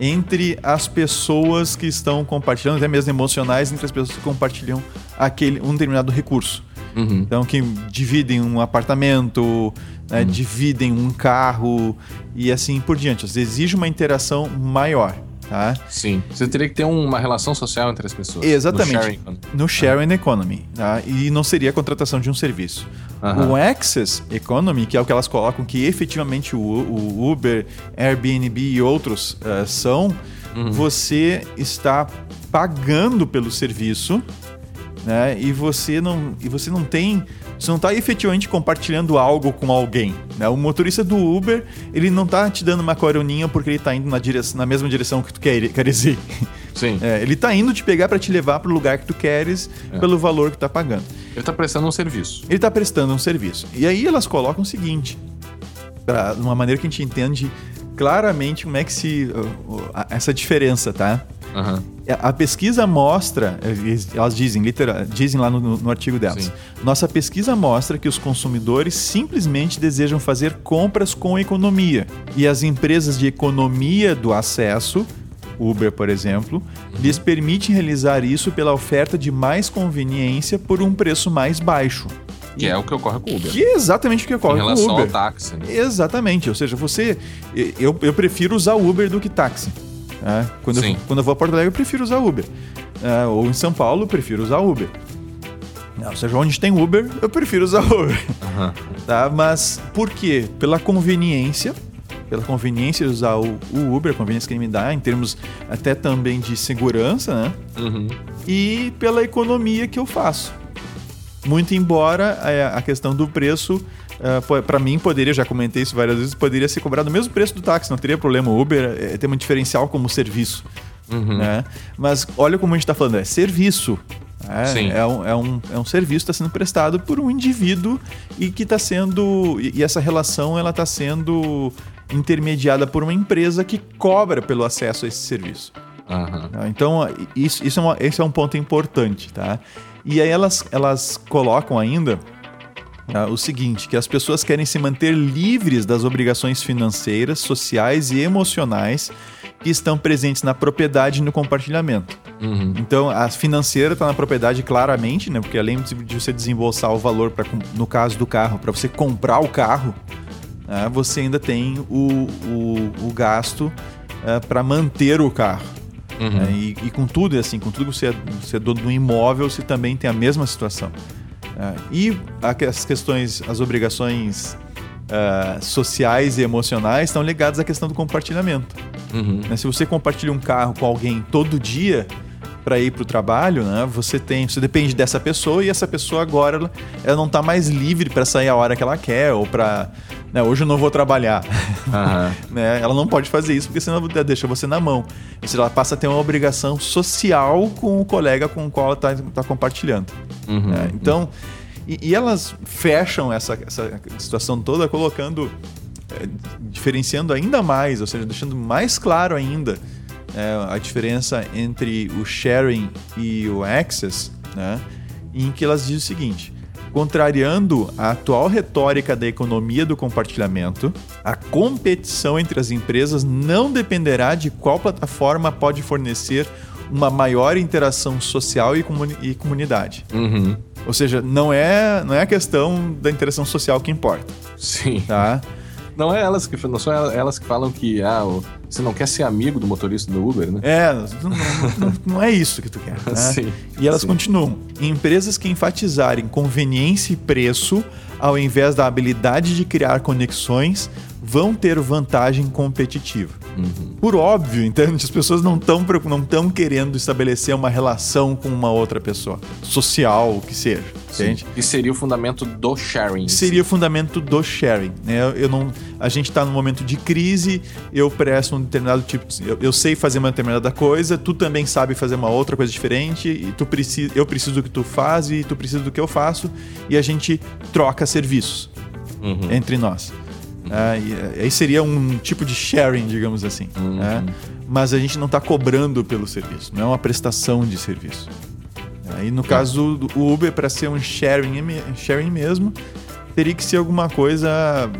entre as pessoas que estão compartilhando, até mesmo emocionais, entre as pessoas que compartilham aquele, um determinado recurso. Uhum. Então, que dividem um apartamento, né, uhum. dividem um carro e assim por diante. Exige uma interação maior. Tá? Sim. Você teria que ter uma relação social entre as pessoas. Exatamente. No sharing, no sharing ah. economy. Tá? E não seria a contratação de um serviço. O Access Economy, que é o que elas colocam que efetivamente o, o Uber, Airbnb e outros uh, são, uhum. você está pagando pelo serviço né? E você não, e você não tem você não está efetivamente compartilhando algo com alguém. Né? O motorista do Uber, ele não está te dando uma coroninha porque ele está indo na, direção, na mesma direção que tu quer, queres ir. Sim. É, ele está indo te pegar para te levar para o lugar que tu queres é. pelo valor que tu tá pagando. Ele está prestando um serviço. Ele está prestando um serviço. E aí elas colocam o seguinte, pra, de uma maneira que a gente entende claramente como é que se... Essa diferença, tá? Uhum. A pesquisa mostra, elas dizem, literal, dizem lá no, no artigo delas, Sim. nossa pesquisa mostra que os consumidores simplesmente desejam fazer compras com economia. E as empresas de economia do acesso Uber, por exemplo, uhum. lhes permite realizar isso pela oferta de mais conveniência por um preço mais baixo. Que é o que ocorre com o Uber. Que é exatamente o que ocorre com o Uber. Em relação ao táxi. Né? Exatamente. Ou seja, você. Eu, eu prefiro usar Uber do que táxi. É, quando, eu, quando eu vou a Porto Alegre, eu prefiro usar Uber. É, ou em São Paulo, eu prefiro usar Uber. Ou seja, onde tem Uber, eu prefiro usar Uber. Uhum. Tá? Mas por quê? Pela conveniência, pela conveniência de usar o, o, Uber, a conveniência que ele me dá, em termos até também de segurança, né? Uhum. E pela economia que eu faço. Muito embora a, é, a questão do preço ah, para mim, poderia, já comentei isso várias vezes, poderia ser cobrado o mesmo preço do táxi, não teria problema. O Uber é, tem um diferencial como serviço. Uhum. Né? Mas olha como a gente está falando, é serviço. É, é, um, é, um, é um serviço que está sendo prestado por um indivíduo e que está sendo. E, e essa relação ela está sendo intermediada por uma empresa que cobra pelo acesso a esse serviço. Uhum. Então, isso, isso é uma, esse é um ponto importante, tá? E aí elas, elas colocam ainda ah, o seguinte, que as pessoas querem se manter livres das obrigações financeiras, sociais e emocionais que estão presentes na propriedade e no compartilhamento. Uhum. Então, a financeira está na propriedade claramente, né? Porque além de você desembolsar o valor, pra, no caso do carro, para você comprar o carro, né, você ainda tem o, o, o gasto para manter o carro. Uhum. né? E, e com tudo, é assim, com tudo que você é, você é dono do imóvel, você também tem a mesma situação. né? e as questões, as obrigações ah, sociais e emocionais estão ligadas à questão do compartilhamento. Uhum. né? Se você compartilha um carro com alguém todo dia para ir para o trabalho, né? Você tem, você depende dessa pessoa e essa pessoa agora ela, ela não está mais livre para sair a hora que ela quer ou para, né, hoje eu não vou trabalhar. Aham. né? Ela não pode fazer isso porque senão ela deixa você na mão. Ou seja, ela passa a ter uma obrigação social com o colega com o qual ela está compartilhando. Uhum. né? Então, e, e elas fecham essa, essa situação toda colocando, eh, diferenciando ainda mais, ou seja, deixando mais claro ainda eh, a diferença entre o sharing e o access, né? em que elas dizem o seguinte. Contrariando a atual retórica da economia do compartilhamento, a competição entre as empresas não dependerá de qual plataforma pode fornecer uma maior interação social e, comuni- e comunidade. Uhum. Ou seja, não é, não é a questão da interação social que importa, Sim. tá? Não é elas que não são elas que falam que ah, você não quer ser amigo do motorista do Uber, né? É, não, não- não é isso que tu quer, né? Sim, E elas sim. continuam. Empresas que enfatizarem conveniência e preço ao invés da habilidade de criar conexões vão ter vantagem competitiva. Uhum. Por óbvio, entende? As pessoas não estão não tão querendo estabelecer uma relação com uma outra pessoa, social, o que seja, entende? Que seria o fundamento do sharing. seria o fundamento do sharing. Né? Eu- não, a gente está num momento de crise, eu presto um determinado tipo, eu, eu sei fazer uma determinada coisa, tu também sabe fazer uma outra coisa diferente, e tu precisa, eu preciso do que tu faz e tu precisa do que eu faço, e a gente troca serviços Uhum. entre nós. Ah, e, eh, aí seria um tipo de sharing, digamos assim. Uhum. né? Mas a gente não está cobrando pelo serviço, não é uma prestação de serviço. Aí no caso do Uber, para ser um sharing, sharing mesmo, teria que ser alguma coisa,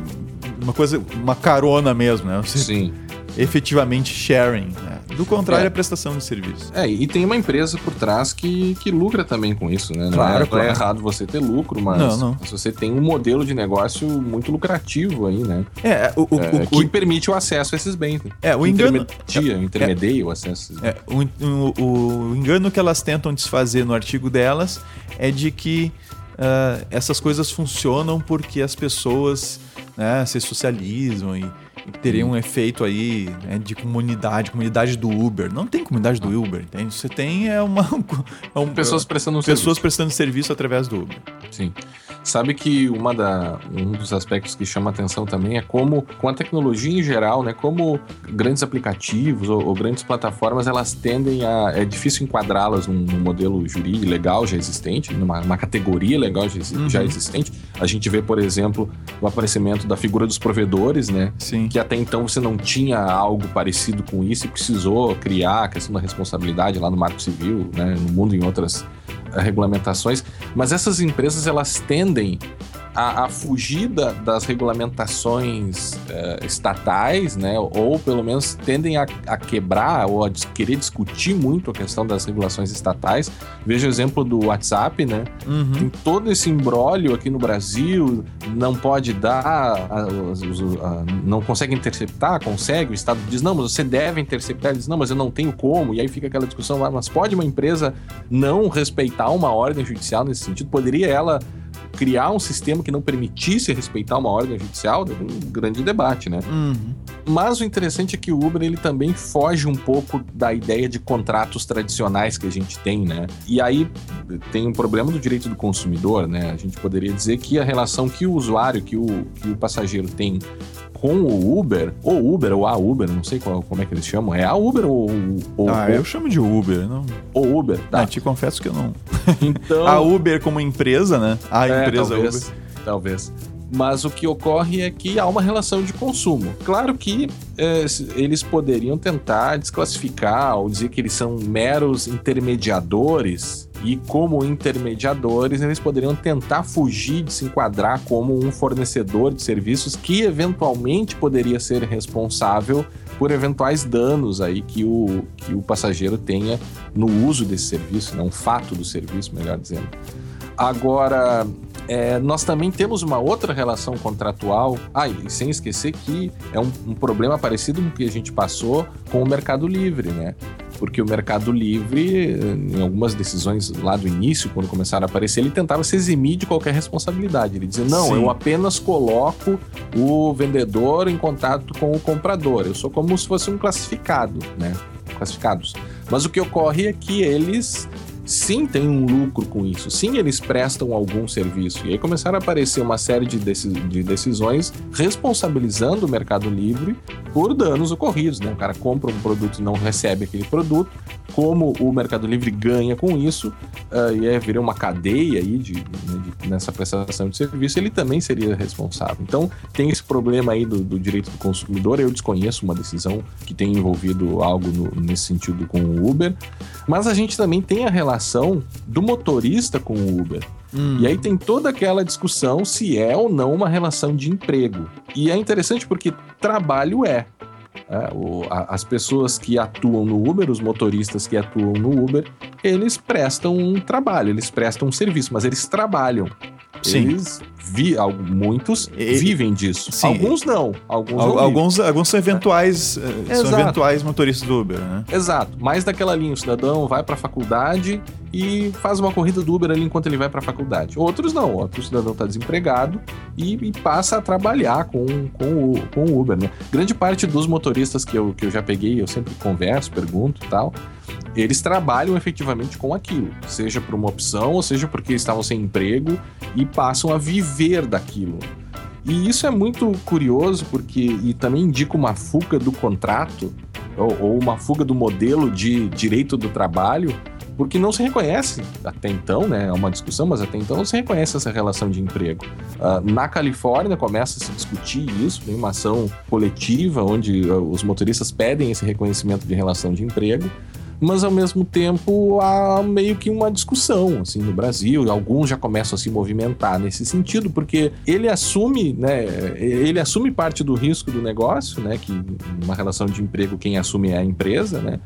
uma coisa, uma carona mesmo, né? Sim. efetivamente sharing. né? Do contrário, É. é prestação de serviço. É, e tem uma empresa por trás que, que lucra também com isso, né? Não, Claro, é, claro. é errado você ter lucro, mas Não, não. se você tem um modelo de negócio muito lucrativo aí, né? É, o, o- É, o- que o- permite o acesso a esses bens. né? É, o engano- intermedia, intermedia o acesso a esses bens. É, o, o- o engano que elas tentam desfazer no artigo delas é de que ah, essas coisas funcionam porque as pessoas né, se socializam e, teriam um efeito aí né, de comunidade, comunidade do Uber. Não tem comunidade do Uber, entende? Você tem é uma é um- Pessoas prestando pessoas serviço. prestando serviço através do Uber. Sim. Sabe que uma da, um dos aspectos que chama atenção também é como, com a tecnologia em geral, né, como grandes aplicativos ou, ou grandes plataformas, elas tendem a... É difícil enquadrá-las num, num modelo jurídico legal já existente, numa, numa categoria legal já, Uhum. já existente. A gente vê, por exemplo, o aparecimento da figura dos provedores, né, Sim. que até então você não tinha algo parecido com isso e precisou criar a questão da responsabilidade lá no Marco Civil, né, no mundo em outras regulamentações. Mas essas empresas elas tendem a, a fugir da- das regulamentações eh, estatais, né, ou pelo menos tendem a, a quebrar ou a querer discutir muito a questão das regulações estatais. Veja o exemplo do WhatsApp, né? Uhum. Tem todo esse embrólio aqui no Brasil, não pode dar, a- não consegue interceptar, consegue, o Estado diz, não, mas você deve interceptar, ele diz, não, mas eu não tenho como, e aí fica aquela discussão lá, mas pode uma empresa não respeitar uma ordem judicial nesse sentido? Poderia ela criar um sistema que não permitisse respeitar uma ordem judicial? Um grande debate, né? Uhum. Mas o interessante é que o Uber ele também foge um pouco da ideia de contratos tradicionais que a gente tem, né? E aí tem um problema do direito do consumidor, né? A gente poderia dizer que a relação que o usuário, que o, que o passageiro tem com o Uber, ou Uber ou a Uber, não sei qual, como é que eles chamam, é a Uber ou, ou, Ah, ou, eu chamo de Uber. Não, ou Uber, Ah, tá? te confesso que eu não. Então, A Uber como empresa, né? A é, empresa talvez, Uber. talvez. Mas o que ocorre é que há uma relação de consumo. Claro que é, eles poderiam tentar desclassificar ou dizer que eles são meros intermediadores, e como intermediadores, eles poderiam tentar fugir de se enquadrar como um fornecedor de serviços que eventualmente poderia ser responsável por eventuais danos aí que o, que o passageiro tenha no uso desse serviço, né? um fato do serviço, melhor dizendo. Agora, é, nós também temos uma outra relação contratual. Ah, e sem esquecer que é um, um, problema parecido com o que a gente passou com o Mercado Livre, né? Porque o Mercado Livre, em algumas decisões lá do início, quando começaram a aparecer, ele tentava se eximir de qualquer responsabilidade. Ele dizia: não, Sim. eu apenas coloco o vendedor em contato com o comprador. Eu sou como se fosse um classificado, né? Classificados. Mas o que ocorre é que eles sim tem um lucro com isso, sim eles prestam algum serviço. E aí começaram a aparecer uma série de, de decisões responsabilizando o Mercado Livre por danos ocorridos. Né? O cara compra um produto e não recebe aquele produto. Como o Mercado Livre ganha com isso, uh, e aí vira uma cadeia aí de, né, de, nessa prestação de serviço, ele também seria responsável. Então tem esse problema aí do, do direito do consumidor. Eu desconheço uma decisão que tenha envolvido algo no, nesse sentido com o Uber, mas a gente também tem a relação relação do motorista com o Uber. Hum. E aí tem toda aquela discussão se é ou não uma relação de emprego. E é interessante porque trabalho é. é o, a, as pessoas que atuam no Uber, os motoristas que atuam no Uber, eles prestam um trabalho, eles prestam um serviço, mas eles trabalham. Sim. Eles vi, muitos e, vivem disso. Sim. Alguns não. Alguns, Al, alguns, alguns são eventuais, é. são eventuais motoristas do Uber, né? Exato. Mais daquela linha, o cidadão vai para a faculdade e faz uma corrida do Uber ali enquanto ele vai para a faculdade. Outros não. Outro cidadão está desempregado e, e, passa a trabalhar com, com, o, com o Uber, né? Grande parte dos motoristas que eu, que eu já peguei, eu sempre converso, pergunto e tal eles trabalham efetivamente com aquilo, seja por uma opção ou seja porque estavam sem emprego e passam a viver daquilo. E isso é muito curioso porque e também indica uma fuga do contrato ou, ou uma fuga do modelo de direito do trabalho, porque não se reconhece até então, né? É uma discussão, mas até então não se reconhece essa relação de emprego. Uh, na Califórnia começa a se discutir isso, tem uma ação coletiva onde uh, os motoristas pedem esse reconhecimento de relação de emprego mas ao mesmo tempo há meio que uma discussão assim no Brasil, e alguns já começam a se movimentar nesse sentido, porque ele assume, né, ele assume parte do risco do negócio, né, que uma relação de emprego quem assume é a empresa, né?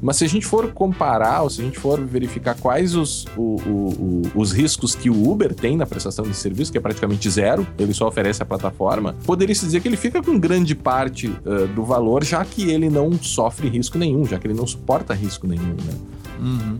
Mas se a gente for comparar, ou se a gente for verificar quais os, o, o, o, os riscos que o Uber tem na prestação de serviço, que é praticamente zero, ele só oferece a plataforma, poderia-se dizer que ele fica com grande parte uh, do valor, já que ele não sofre risco nenhum, já que ele não suporta risco nenhum, né? Uhum.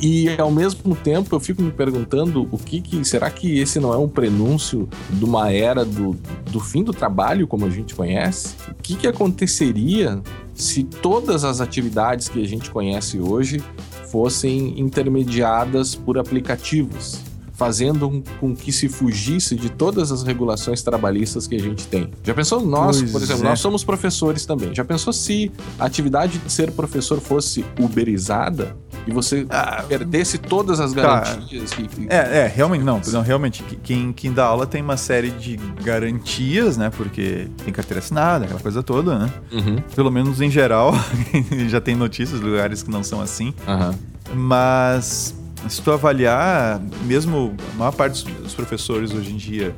E ao mesmo tempo eu fico me perguntando o que, que será que esse não é um prenúncio de uma era do, do fim do trabalho como a gente conhece? O que, que aconteceria se todas as atividades que a gente conhece hoje fossem intermediadas por aplicativos? fazendo com que se fugisse de todas as regulações trabalhistas que a gente tem. Já pensou nós, pois por exemplo, é. nós somos professores também. Já pensou se a atividade de ser professor fosse uberizada? E você ah, perdesse todas as tá. garantias. Tá. Que, É, é, realmente, não, não, realmente, quem, quem dá aula tem uma série de garantias, né? Porque tem carteira assinada, aquela coisa toda, né? Uhum. Pelo menos em geral, já tem notícias de lugares que não são assim. Uhum. Mas se tu avaliar, mesmo a maior parte dos professores hoje em dia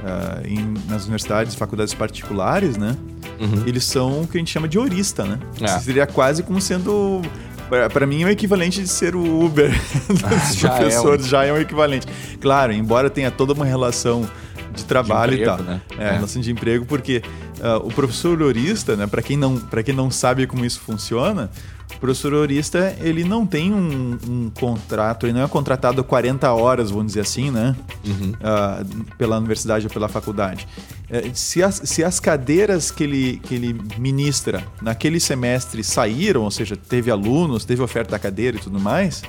uh, em, nas universidades, faculdades particulares, né? Uhum. Eles são o que a gente chama de horista, né? É. Seria quase como sendo para mim é o equivalente de ser o Uber dos ah, já professores, é um... já é um equivalente. Claro, embora tenha toda uma relação de trabalho de emprego, e tal. Né? É, é, relação de emprego, porque uh, o professor horista, né, para quem, não, quem não sabe como isso funciona, o professor horista, ele não tem um, um, contrato, ele não é contratado 40 horas, vamos dizer assim, né? Uhum. Uh, pela universidade ou pela faculdade. Uh, se, as, se as cadeiras que ele, que ele ministra naquele semestre saíram, ou seja, teve alunos, teve oferta da cadeira e tudo mais,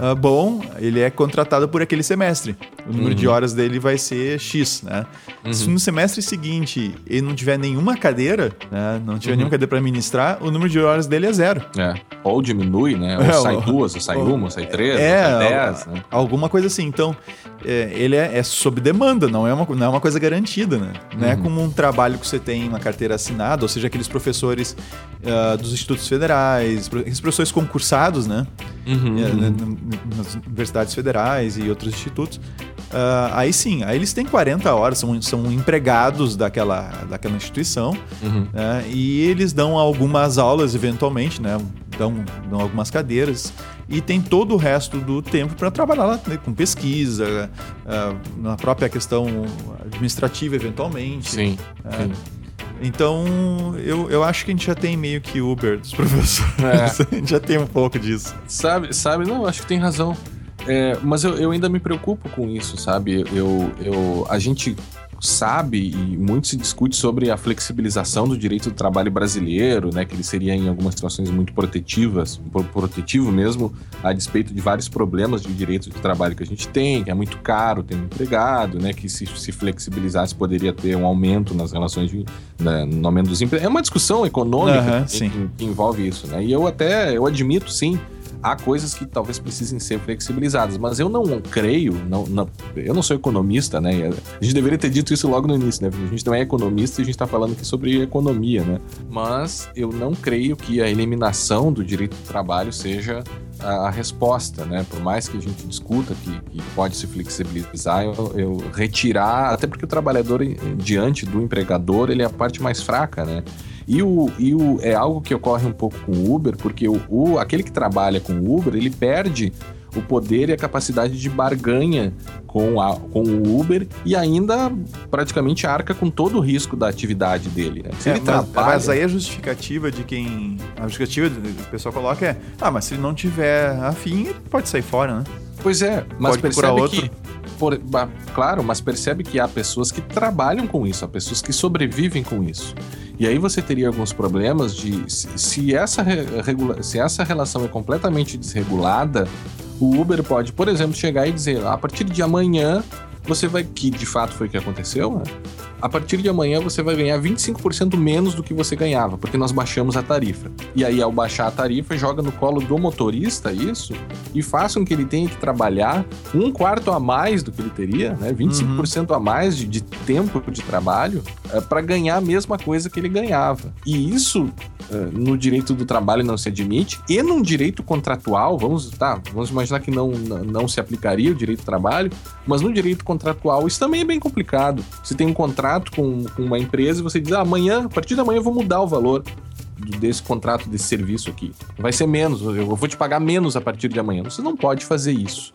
uh, bom, ele é contratado por aquele semestre. O número uhum. de horas dele vai ser X, né? Uhum. Se no semestre seguinte ele não tiver nenhuma cadeira, né? Não tiver uhum. nenhuma cadeira para ministrar, o número de horas dele é zero. É. Ou diminui, né? Ou é, sai duas, ou sai ou, uma, ou sai três, é, ou sai dez, né? Alguma coisa assim. Então, é, ele é, é, sob demanda, não é uma, não é uma coisa garantida, né? Não é uhum. como um trabalho que você tem uma carteira assinada, ou seja, aqueles professores uh, dos institutos federais, aqueles professores concursados, né? Uhum, uhum. Nas universidades federais e outros institutos. Uh, aí sim, aí eles têm 40 horas, são, são empregados daquela, daquela instituição, uhum. né? e eles dão algumas aulas eventualmente, né? Dão, dão algumas cadeiras e tem todo o resto do tempo para trabalhar lá né? com pesquisa, uh, na própria questão administrativa eventualmente. Sim. Uh, sim. Então, eu, eu acho que a gente já tem meio que Uber dos professores. É. a gente já tem um pouco disso. Sabe, sabe, não, acho que tem razão. É, mas eu, eu ainda me preocupo com isso, sabe? Eu, eu, a gente sabe e muito se discute sobre a flexibilização do direito do trabalho brasileiro, né, que ele seria em algumas situações muito protetivas, protetivo mesmo, a despeito de vários problemas de direito de trabalho que a gente tem, que é muito caro ter um empregado, né, que se, se flexibilizasse poderia ter um aumento nas relações de, né, no aumento dos empregos. É uma discussão econômica uhum, que, que, envolve isso, né? E eu até eu admito sim há coisas que talvez precisem ser flexibilizadas, mas eu não creio, não, não, eu não sou economista, né? A gente deveria ter dito isso logo no início, né? A gente não é economista e a gente está falando aqui sobre economia, né? Mas eu não creio que a eliminação do direito do trabalho seja a, a resposta, né? Por mais que a gente discuta que, que pode se flexibilizar, eu, eu, retirar, até porque o trabalhador diante do empregador ele é a parte mais fraca, né? E, o, e o, é algo que ocorre um pouco com o Uber, porque o, o, aquele que trabalha com o Uber, ele perde o poder e a capacidade de barganha com, a, com o Uber e ainda praticamente arca com todo o risco da atividade dele. Né? Se é, ele mas, trabalha... mas aí a justificativa de quem. A justificativa que o pessoal coloca é: ah, mas se ele não tiver afim, ele pode sair fora, né? Pois é, mas pode percebe outro. que. Por, claro, mas percebe que há pessoas que trabalham com isso, há pessoas que sobrevivem com isso. E aí você teria alguns problemas de se, essa, regula, se essa relação é completamente desregulada, o Uber pode, por exemplo, chegar e dizer: a partir de amanhã você vai, que de fato foi o que aconteceu, né? A partir de amanhã você vai ganhar 25% menos do que você ganhava, porque nós baixamos a tarifa. E aí, ao baixar a tarifa, joga no colo do motorista isso e faça com que ele tenha que trabalhar um quarto a mais do que ele teria, né? 25% uhum. a mais de, de, tempo de trabalho é, para ganhar a mesma coisa que ele ganhava. E isso é, no direito do trabalho não se admite e num direito contratual, vamos, tá, vamos imaginar que não, não se aplicaria o direito do trabalho, mas no direito contratual isso também é bem complicado. Você tem um contrato contrato com, com uma empresa e você diz: ah, amanhã, a partir de amanhã eu vou mudar o valor desse contrato, desse serviço aqui. Vai ser menos, eu vou te pagar menos a partir de amanhã. Você não pode fazer isso.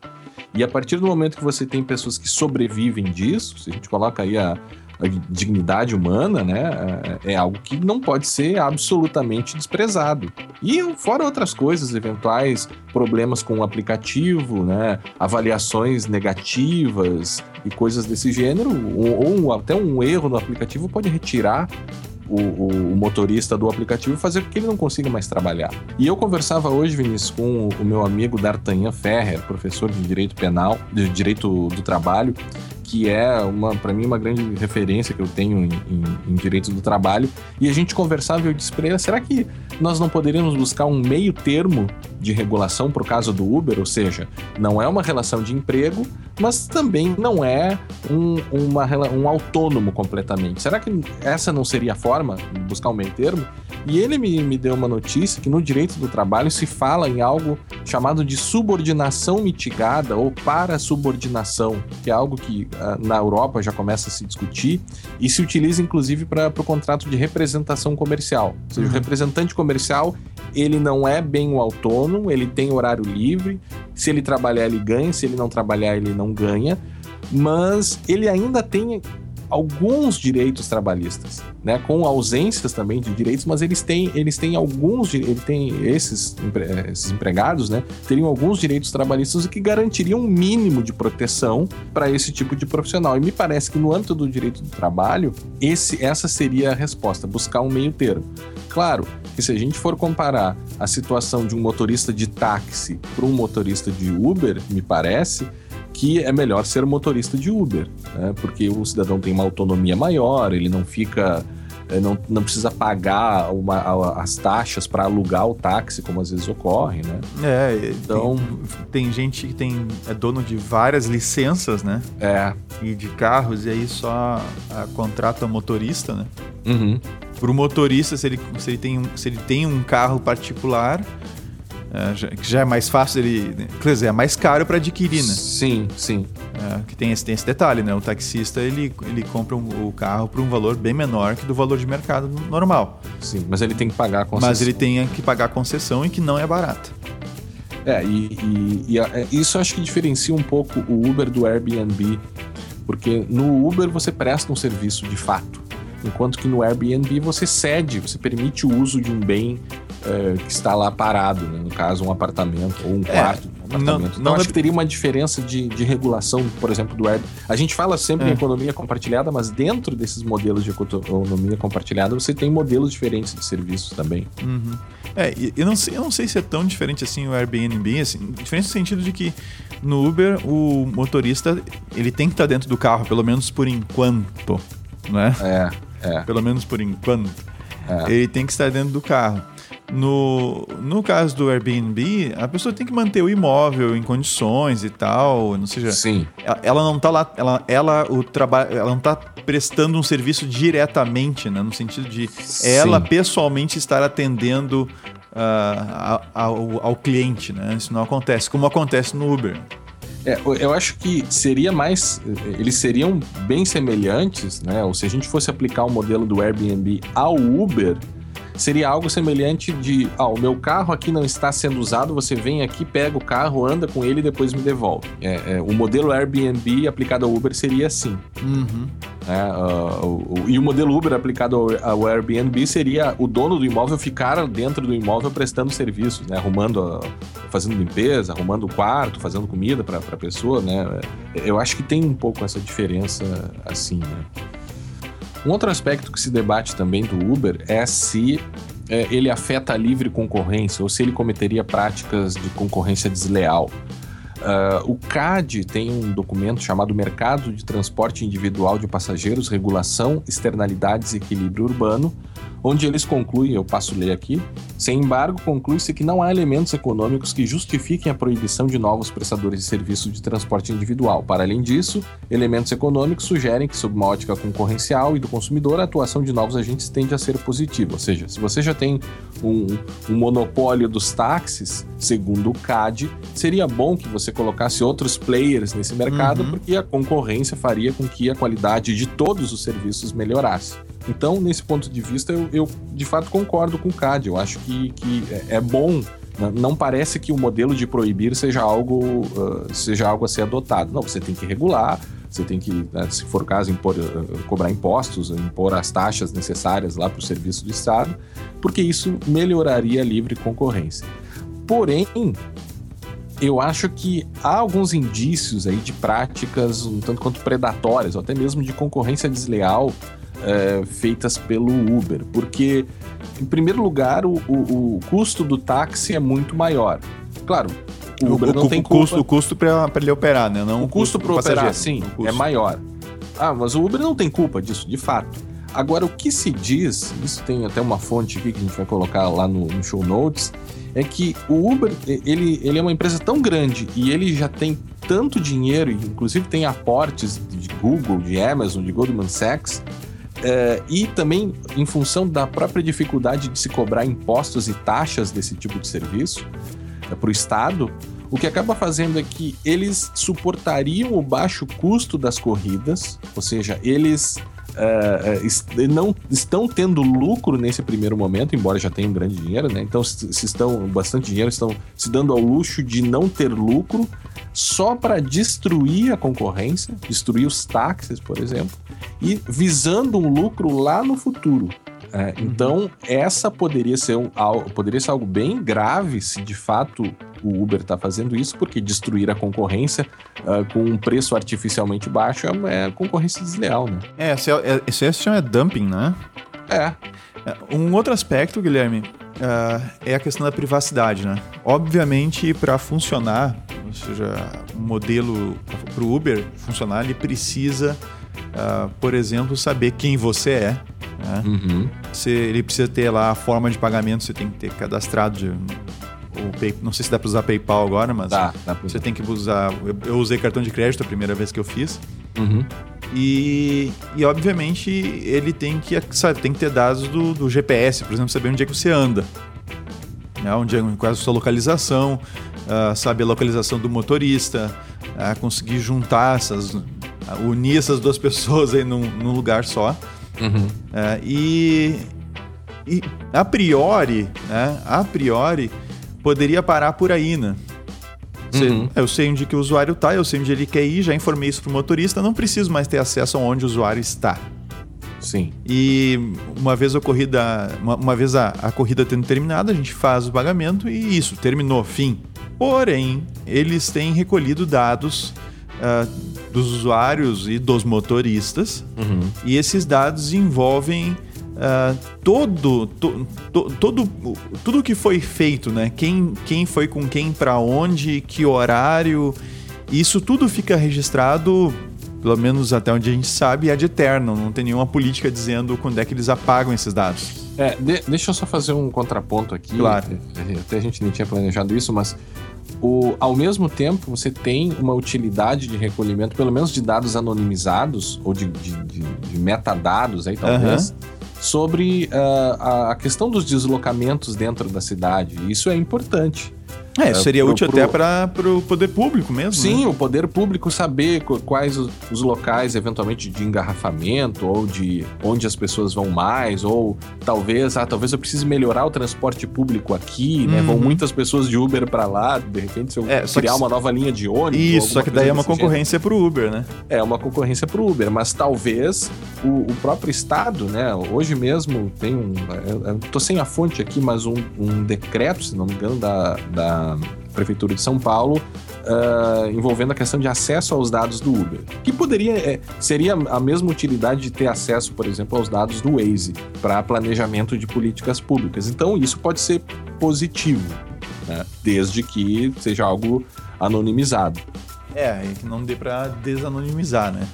E a partir do momento que você tem pessoas que sobrevivem disso, se a gente coloca aí a, a dignidade humana, né, é, é algo que não pode ser absolutamente desprezado. E fora outras coisas, eventuais problemas com o aplicativo, né, avaliações negativas e coisas desse gênero, ou, ou até um erro no aplicativo pode retirar o, o, o, motorista do aplicativo e fazer com que ele não consiga mais trabalhar. E eu conversava hoje, Vinícius, com o, o meu amigo D'Artagnan Ferrer, professor de Direito Penal, de Direito do Trabalho, que é uma para mim uma grande referência que eu tenho em, em, em direitos do trabalho. E a gente conversava e eu disse para ele: será que nós não poderíamos buscar um meio termo de regulação para o caso do Uber? Ou seja, não é uma relação de emprego, mas também não é um, uma, um autônomo completamente. Será que essa não seria a forma de buscar um meio termo? E ele me, me deu uma notícia que no direito do trabalho se fala em algo chamado de subordinação mitigada ou para-subordinação, que é algo que na Europa já começa a se discutir e se utiliza inclusive para o contrato de representação comercial. Ou seja, uhum. o representante comercial ele não é bem o autônomo, ele tem horário livre. Se ele trabalhar, ele ganha, se ele não trabalhar, ele não ganha. Mas ele ainda tem alguns direitos trabalhistas, né? Com ausências também de direitos, mas eles têm, eles têm alguns, ele tem esses, esses empregados, né? Teriam alguns direitos trabalhistas que garantiriam um mínimo de proteção para esse tipo de profissional. E me parece que no âmbito do direito do trabalho, esse, essa seria a resposta, buscar um meio termo. Claro que se a gente for comparar a situação de um motorista de táxi para um motorista de Uber, me parece que é melhor ser motorista de Uber, né? porque o cidadão tem uma autonomia maior, ele não fica. Eh, não, não precisa pagar uma, as taxas para alugar o táxi, como às vezes ocorre, né? É, então. Tem, tem, gente que tem, é dono de várias licenças, né? É. E de carros, e aí só a contrata motorista, né? Uhum. Para o motorista, se ele, se, ele tem, se ele tem um carro particular, é, já, que já é mais fácil ele. Quer dizer, é mais caro para adquirir, né? Sim, sim. É, que tem esse, tem esse detalhe, né? O taxista ele, ele compra um, o carro por um valor bem menor que do valor de mercado normal. Sim, mas ele tem que pagar a concessão. Mas ele tem que pagar a concessão e que não é barata. É, e, e, e a, é, isso acho que diferencia um pouco o Uber do Airbnb, porque no Uber você presta um serviço de fato, enquanto que no Airbnb você cede, você permite o uso de um bem é, que está lá parado, né? no caso, um apartamento ou um é, quarto. É, um apartamento. Não, então, não acho que teria uma diferença de, de regulação, por exemplo, do Airbnb. A gente fala sempre é. em economia compartilhada, mas dentro desses modelos de economia compartilhada, você tem modelos diferentes de serviços também. Uhum. É, eu não, sei, eu não sei se é tão diferente assim o Airbnb, assim, diferente no sentido de que no Uber o motorista ele tem que estar dentro do carro, pelo menos por enquanto, né? É, é. Pelo menos por enquanto. É. Ele tem que estar dentro do carro. No, no caso do Airbnb, a pessoa tem que manter o imóvel em condições e tal, não seja. Sim. Ela, ela não está lá, ela, ela o trabalho, ela não está prestando um serviço diretamente, né, no sentido de Sim. ela pessoalmente estar atendendo uh, ao, ao cliente, né? Isso não acontece, como acontece no Uber. É, eu acho que seria mais. Eles seriam bem semelhantes, né? Ou se a gente fosse aplicar o modelo do Airbnb ao Uber, seria algo semelhante de, ah, o meu carro aqui não está sendo usado, você vem aqui, pega o carro, anda com ele e depois me devolve. É, é, o modelo Airbnb aplicado ao Uber seria assim. Uhum. É, uh, o, o, e o modelo Uber aplicado ao, ao, Airbnb seria o dono do imóvel ficar dentro do imóvel prestando serviços, né? Arrumando, fazendo limpeza, arrumando o quarto, fazendo comida para a pessoa, né? Eu acho que tem um pouco essa diferença assim, né? Um outro aspecto que se debate também do Uber é se é, ele afeta a livre concorrência ou se ele cometeria práticas de concorrência desleal. Uh, o CAD tem um documento chamado Mercado de Transporte Individual de Passageiros, Regulação, Externalidades e Equilíbrio Urbano, onde eles concluem, eu passo a ler aqui, sem embargo, conclui-se que não há elementos econômicos que justifiquem a proibição de novos prestadores de serviço de transporte individual. Para além disso, elementos econômicos sugerem que, sob uma ótica concorrencial e do consumidor, a atuação de novos agentes tende a ser positiva. Ou seja, se você já tem um, um monopólio dos táxis, segundo o CAD, seria bom que você colocasse outros players nesse mercado, uhum. porque a concorrência faria com que a qualidade de todos os serviços melhorasse. Então, nesse ponto de vista, eu, eu de fato concordo com o CAD. Eu acho que, que é, é bom não parece que o modelo de proibir seja algo, uh, seja algo a ser adotado. Não, você tem que regular, você tem que, né, se for caso, impor, uh, cobrar impostos, impor as taxas necessárias lá para o serviço do Estado, porque isso melhoraria a livre concorrência. Porém, eu acho que há alguns indícios aí de práticas um tanto quanto predatórias, ou até mesmo de concorrência desleal é, feitas pelo Uber, porque, em primeiro lugar, o, o, o, custo do táxi é muito maior. Claro, o Uber o, não tem culpa. Custo, o custo para ele operar, né? Não o custo, custo para operar, sim, é maior. Ah, mas o Uber não tem culpa disso, de fato. Agora, o que se diz, isso tem até uma fonte aqui que a gente vai colocar lá no, no show notes, é que o Uber, ele, ele é uma empresa tão grande e ele já tem tanto dinheiro, inclusive tem aportes de Google, de Amazon, de Goldman Sachs, é, e também em função da própria dificuldade de se cobrar impostos e taxas desse tipo de serviço é, para o Estado, o que acaba fazendo é que eles suportariam o baixo custo das corridas, ou seja, eles uh, est não estão tendo lucro nesse primeiro momento, embora já tenham grande dinheiro, né? Então, se, estão bastante dinheiro, estão se dando ao luxo de não ter lucro só para destruir a concorrência, destruir os táxis, por exemplo, e visando um lucro lá no futuro. É. Então, essa poderia ser, um, poderia ser algo bem grave se de fato o Uber está fazendo isso, porque destruir a concorrência uh, com um preço artificialmente baixo é, é concorrência desleal, né? É, esse, é, esse é, se chama dumping, né? É. é. Um outro aspecto, Guilherme, uh, é a questão da privacidade, né? Obviamente, para funcionar, ou seja, um modelo para o Uber funcionar, ele precisa, uh, por exemplo, saber quem você é. Né? Uhum. Você, ele precisa ter lá a forma de pagamento, você tem que ter cadastrado de, o Pay, não sei se dá para usar PayPal agora, mas dá, dá você tem que usar. Eu, eu, usei cartão de crédito a primeira vez que eu fiz. Uhum. E, e obviamente ele tem que, sabe, tem que ter dados do, do GPS, por exemplo, saber onde é que você anda. Né? Onde é, qual é a sua localização, uh, saber a localização do motorista, uh, conseguir juntar essas. Unir essas duas pessoas aí num, num lugar só. Uhum. e, e a priori, né? A priori poderia parar por aí, né? Uhum. Eu sei onde que o usuário está, eu sei onde ele quer ir, já informei isso para o motorista, não preciso mais ter acesso a onde o usuário está. Sim. E uma vez a corrida, uma, uma vez a, a, corrida tendo terminado, a gente faz o pagamento e isso, terminou, fim. Porém, eles têm recolhido dados uh, dos usuários e dos motoristas, uhum. e esses dados envolvem uh, todo, to, to, todo, tudo que foi feito, né? Quem, quem foi com quem, para onde, que horário, isso tudo fica registrado, pelo menos até onde a gente sabe, é de eterno. Não tem nenhuma política dizendo quando é que eles apagam esses dados. É, de, deixa eu só fazer um contraponto aqui. Claro. Até a gente nem tinha planejado isso, mas o, ao mesmo tempo, você tem uma utilidade de recolhimento, pelo menos de dados anonimizados, ou de, de, de, de metadados aí, talvez. Uhum sobre uh, a questão dos deslocamentos dentro da cidade. Isso é importante. É, isso seria pro, útil pro... até para o poder público mesmo. Sim, né? o poder público saber quais os, os, locais, eventualmente, de engarrafamento, ou de onde as pessoas vão mais, ou talvez, ah, talvez eu precise melhorar o transporte público aqui, né? Vão uhum. muitas pessoas de Uber para lá, de repente, se eu é, criar que... uma nova linha de ônibus. Isso, só que daí é uma concorrência para o Uber, né? É uma concorrência para o Uber, mas talvez o, o, próprio Estado, né? Hoje mesmo tem um. Eu, eu tô sem a fonte aqui, mas um, um decreto, se não me engano, da, da Prefeitura de São Paulo, uh, envolvendo a questão de acesso aos dados do Uber. Que poderia é, seria a mesma utilidade de ter acesso, por exemplo, aos dados do Waze para planejamento de políticas públicas. Então, isso pode ser positivo, né? desde que seja algo anonimizado. É, que não dê para desanonimizar, né?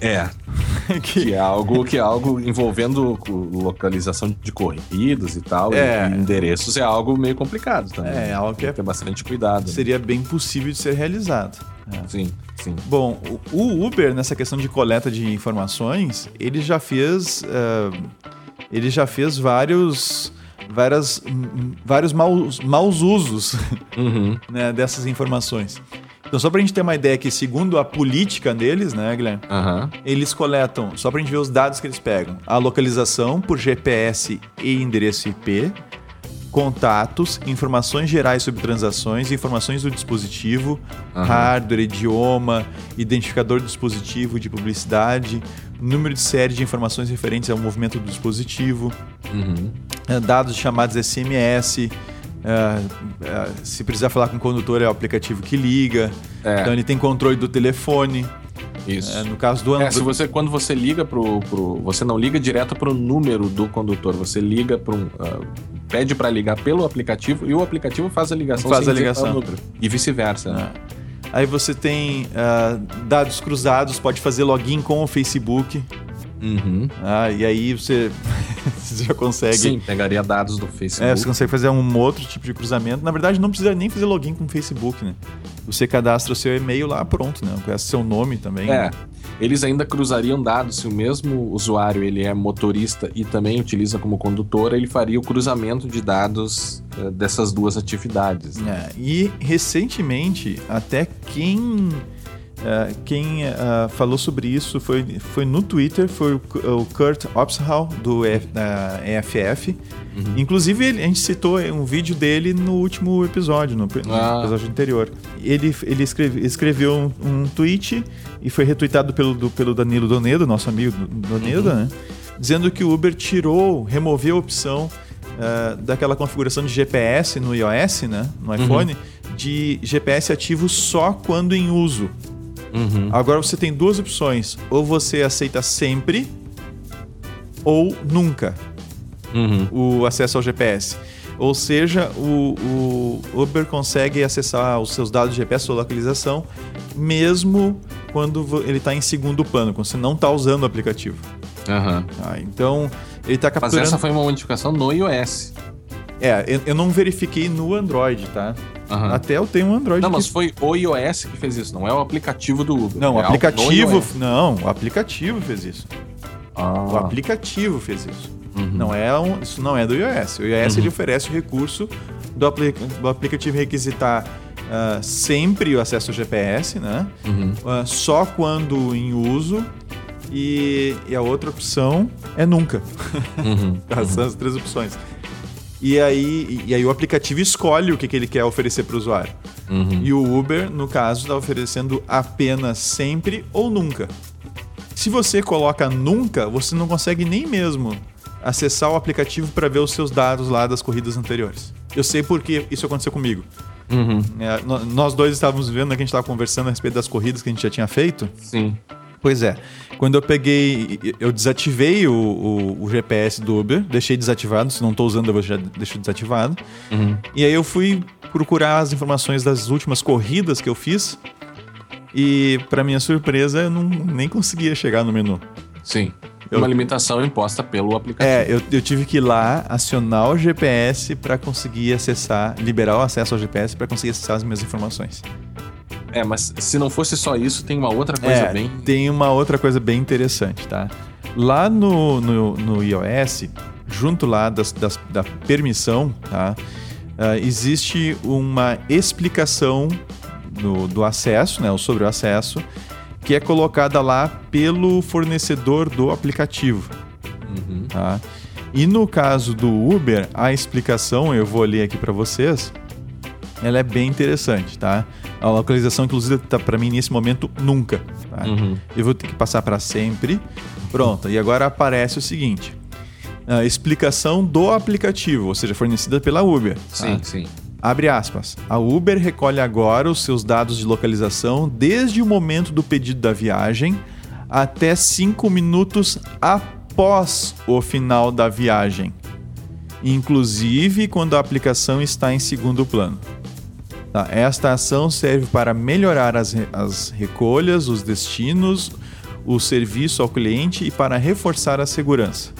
É. que... que... é algo que é algo envolvendo localização de corridos e tal, é. e endereços é algo meio complicado também. É, algo que é... ter bastante cuidado. Seria bem possível de ser realizado. É. Sim, sim. Bom, o Uber nessa questão de coleta de informações, ele já fez, uh, ele já fez vários várias, vários maus, maus usos uhum. né, dessas informações. Então, só pra gente ter uma ideia que, segundo a política deles, né, Guilherme? Uhum. Eles coletam, só pra gente ver os dados que eles pegam, a localização por GPS e endereço IP, contatos, informações gerais sobre transações, informações do dispositivo, uhum. hardware, idioma, identificador do dispositivo de publicidade, número de série de informações referentes ao movimento do dispositivo, uhum. dados de chamadas SMS, é, é, se precisar falar com o condutor, é o aplicativo que liga. É. Então ele tem controle do telefone. Isso. É, no caso do Android. É, se você, quando você liga pro, pro. Você não liga direto pro número do condutor, você liga para um. Uh, pede para ligar pelo aplicativo e o aplicativo faz a ligação faz a ligação. E vice-versa. Né? Aí você tem uh, dados cruzados, pode fazer login com o Facebook. Uhum. Ah, e aí você, você já consegue. Sim, pegaria dados do Facebook. É, você consegue fazer um outro tipo de cruzamento. Na verdade, não precisa nem fazer login com o Facebook, né? Você cadastra o seu e-mail lá, pronto, né? Conhece seu nome também. É. Né? Eles ainda cruzariam dados. Se o mesmo usuário ele é motorista e também utiliza como condutor, ele faria o cruzamento de dados uh, dessas duas atividades. Né? É, e recentemente, até quem Uh, quem uh, falou sobre isso foi, foi no Twitter, foi o, o Kurt Opshall, do da EFF. Uhum. Inclusive, ele, a gente citou um vídeo dele no último episódio, no, no ah. episódio anterior. Ele, ele escreve, escreveu um, um, tweet e foi retweetado pelo, do, pelo Danilo Donedo, nosso amigo Donedo, uhum. né? Dizendo que o Uber tirou, removeu a opção uh, daquela configuração de GPS no iOS, né? No uhum. iPhone, uhum. de GPS ativo só quando em uso. Uhum. Agora você tem duas opções. Ou você aceita sempre, ou nunca uhum. o acesso ao GPS. Ou seja, o, o, Uber consegue acessar os seus dados de GPS, sua localização, mesmo quando ele está em segundo plano, quando você não está usando o aplicativo. Uhum. Ah, então, ele está capturando... Mas essa foi uma modificação no iOS. É, eu, eu não verifiquei no Android, tá? Uhum. Até eu tenho um Android. Não, que... mas foi o iOS que fez isso, não é o aplicativo do Uber. Não, é o aplicativo. Não, o aplicativo fez isso. Ah. O aplicativo fez isso. Uhum. Não é um, isso não é do iOS. O iOS uhum. ele oferece o recurso do, do aplicativo requisitar uh, sempre o acesso ao GPS, né? Uhum. Uh, só quando em uso. E, e, a outra opção é nunca. Uhum. São as três opções. E aí, e aí o aplicativo escolhe o que, que ele quer oferecer para o usuário. Uhum. E o Uber, no caso, está oferecendo apenas sempre ou nunca. Se você coloca nunca, você não consegue nem mesmo acessar o aplicativo para ver os seus dados lá das corridas anteriores. Eu sei porque isso aconteceu comigo. Uhum. É, nós dois estávamos vendo, né, que a gente estava conversando a respeito das corridas que a gente já tinha feito. Sim. Pois é. Quando eu peguei, eu desativei o, o, o GPS do Uber, deixei desativado. Se não estou usando, eu já deixo desativado. Uhum. E aí eu fui procurar as informações das últimas corridas que eu fiz. E, para minha surpresa, eu não, nem conseguia chegar no menu. Sim. Eu, uma limitação imposta pelo aplicativo. É, eu, eu tive que ir lá acionar o GPS para conseguir acessar, liberar o acesso ao GPS para conseguir acessar as minhas informações. É, mas se não fosse só isso, tem uma outra coisa é, bem. Tem uma outra coisa bem interessante, tá? Lá no, no, no iOS, junto lá das, das, da permissão, tá? Uh, existe uma explicação do, do acesso, né? Sobre o acesso, que é colocada lá pelo fornecedor do aplicativo. Uhum. Tá? E no caso do Uber, a explicação, eu vou ler aqui para vocês, ela é bem interessante, tá? A localização, inclusive, tá para mim nesse momento nunca. Tá? Uhum. Eu vou ter que passar para sempre. Pronto. E agora aparece o seguinte: a explicação do aplicativo, ou seja, fornecida pela Uber. Sim, tá? sim. Abre aspas. A Uber recolhe agora os seus dados de localização desde o momento do pedido da viagem até cinco minutos após o final da viagem, inclusive quando a aplicação está em segundo plano. Tá? Esta ação serve para melhorar as, as recolhas, os destinos, o serviço ao cliente e para reforçar a segurança.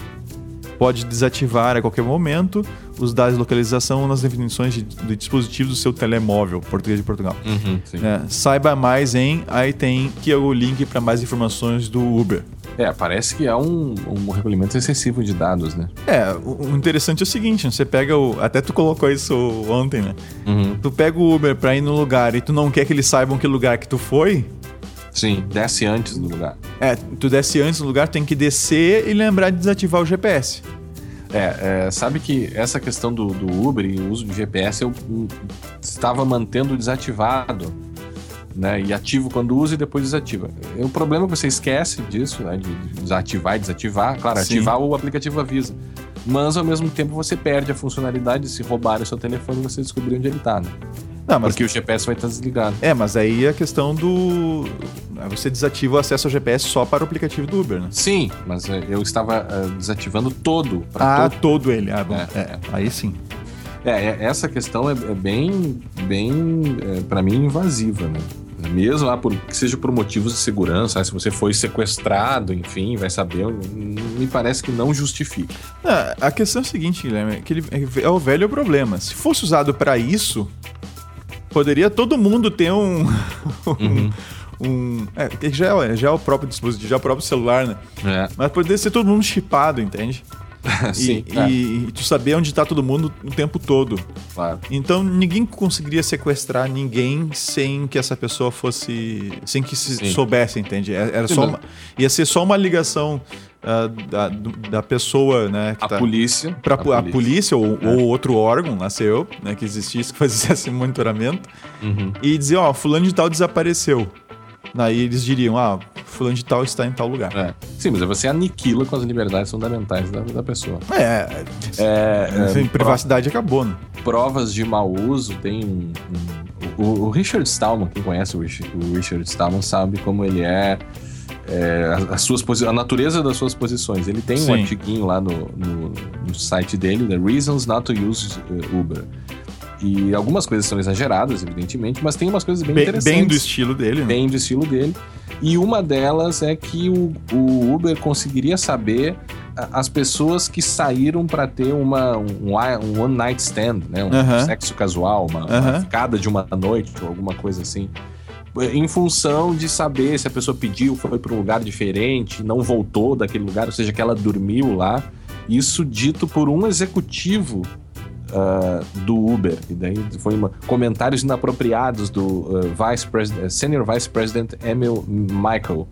Pode desativar a qualquer momento os dados de localização nas definições de, de dispositivo do seu telemóvel, português de Portugal. Uhum, é, saiba mais em, aí tem que é o link para mais informações do Uber. É, parece que é um, um recolhimento excessivo de dados, né? É, o interessante é o seguinte, você pega o... Até tu colocou isso ontem, né? Uhum. Tu pega o Uber pra ir no lugar e tu não quer que eles saibam que lugar que tu foi... Sim, desce antes do lugar. É, tu desce antes do lugar, tem que descer e lembrar de desativar o GPS. É, é, sabe que essa questão do, do Uber e o uso do GPS eu, eu estava mantendo desativado né? E ativo quando usa e depois desativa. O problema é que você esquece disso, né? De desativar e desativar. Claro, Sim. ativar o aplicativo avisa. Mas ao mesmo tempo você perde a funcionalidade de se roubar o seu telefone e você descobrir onde ele está, né? Não, mas... Porque o GPS vai estar desligado. É, mas aí a questão do. Você desativa o acesso ao GPS só para o aplicativo do Uber, né? Sim, mas é, eu estava uh, desativando todo. Ah, todo. todo ele. Ah, bom. É, é, aí sim. É, é, essa questão é, é bem, bem é, para mim, invasiva, né? Mesmo ah, por, que seja por motivos de segurança, ah, se você foi sequestrado, enfim, vai saber, me parece que não justifica. Ah, a questão é a seguinte, Guilherme, que ele, é o velho problema. Se fosse usado para isso, poderia todo mundo ter um. Uhum. um é, já, é, já é o próprio dispositivo, já é o próprio celular, né? É. Mas poderia ser todo mundo chipado, entende? Sim, e, é. e- e tu saber onde tá todo mundo o tempo todo. Claro. Então ninguém conseguiria sequestrar ninguém sem que essa pessoa fosse. sem que se Sim. soubesse, entende? É- Era Sim, só uma- ia ser só uma ligação da, da pessoa, né? A tá, polícia. Pra pu- a polícia, ou, É. ou outro órgão, nasceu, né, que existisse, que fazia esse monitoramento, Uhum. e dizer, ó, fulano de tal desapareceu. Daí eles diriam, ah, fulano de tal está em tal lugar. É. Sim, mas você aniquila com as liberdades fundamentais da, da pessoa. É, É, assim, é, privacidade acabou, né? provas de mau uso tem um. um- o, o Richard Stallman, quem conhece o Rich- o Richard Stallman, sabe como ele é. É, as- as suas a natureza das suas posições. Ele tem um Sim. artiguinho lá no, no, no site dele, The Reasons Not to Use uh, Uber. E algumas coisas são exageradas, evidentemente, mas tem umas coisas bem, Bem, interessantes. bem do estilo dele, né? bem do estilo dele. E uma delas é que o, o Uber conseguiria saber as pessoas que saíram para ter uma, um, um one night stand, né? Um Aham. sexo casual, uma, uma Aham. ficada de uma noite ou alguma coisa assim. Em função de saber se a pessoa pediu, foi para um lugar diferente, não voltou daquele lugar, ou seja, que ela dormiu lá. Isso dito por um executivo ah, do Uber. E daí foi uma, comentários inapropriados do ah, Vice President, Senior Vice President Emil Michael.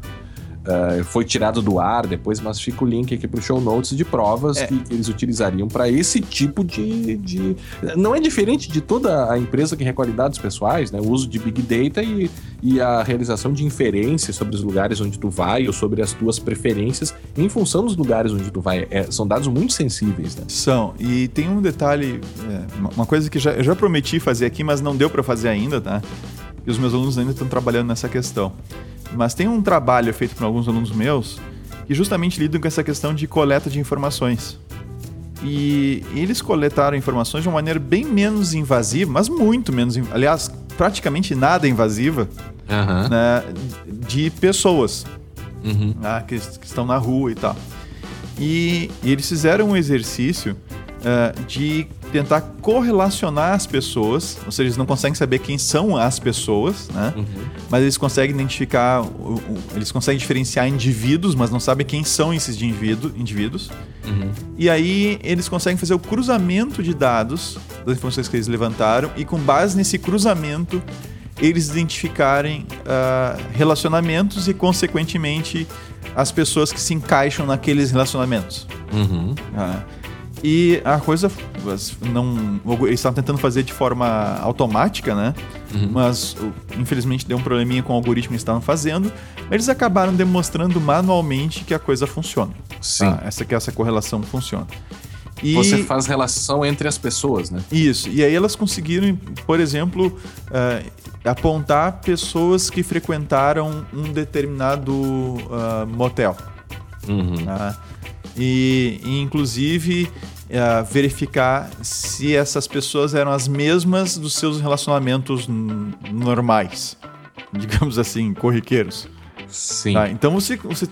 Ah, foi tirado do ar depois, mas fica o link aqui pro show notes de provas É. que, que eles utilizariam para esse tipo de, de. Não é diferente de toda a empresa que recolhe dados pessoais, né? O uso de Big Data e, e a realização de inferências sobre os lugares onde tu vai ou sobre as tuas preferências em função dos lugares onde tu vai. É, são dados muito sensíveis, né? São. E tem um detalhe, é, uma- uma coisa que já, eu já prometi fazer aqui, mas não deu para fazer ainda, tá? E os meus alunos ainda estão trabalhando nessa questão. Mas tem um trabalho feito por alguns alunos meus que justamente lidam com essa questão de coleta de informações. E eles coletaram informações de uma maneira bem menos invasiva, mas muito menos, aliás, praticamente nada invasiva, Aham. né, de pessoas Uhum. né, que, que estão na rua e tal. E, e eles fizeram um exercício eh, de tentar correlacionar as pessoas, ou seja, eles não conseguem saber quem são as pessoas, né? Uhum. Mas eles conseguem identificar, eles conseguem diferenciar indivíduos, mas não sabem quem são esses indivíduo- indivíduos. Uhum. E aí eles conseguem fazer o cruzamento de dados das informações que eles levantaram e com base nesse cruzamento eles identificarem ah, relacionamentos e consequentemente as pessoas que se encaixam naqueles relacionamentos. Uhum. Ah, e a coisa não eles estavam tentando fazer de forma automática, né? Uhum. Mas infelizmente deu um probleminha com o algoritmo que estavam fazendo. Mas eles acabaram demonstrando manualmente que a coisa funciona. Sim. Tá? Essa que essa correlação funciona. E Você faz relação entre as pessoas, né? isso. E aí elas conseguiram, por exemplo, eh, apontar pessoas que frequentaram um determinado ah, motel. Uhum. tá? E, e, inclusive eh, verificar se essas pessoas eram as mesmas dos seus relacionamentos normais, digamos assim, corriqueiros. Sim. Tá? Então você, você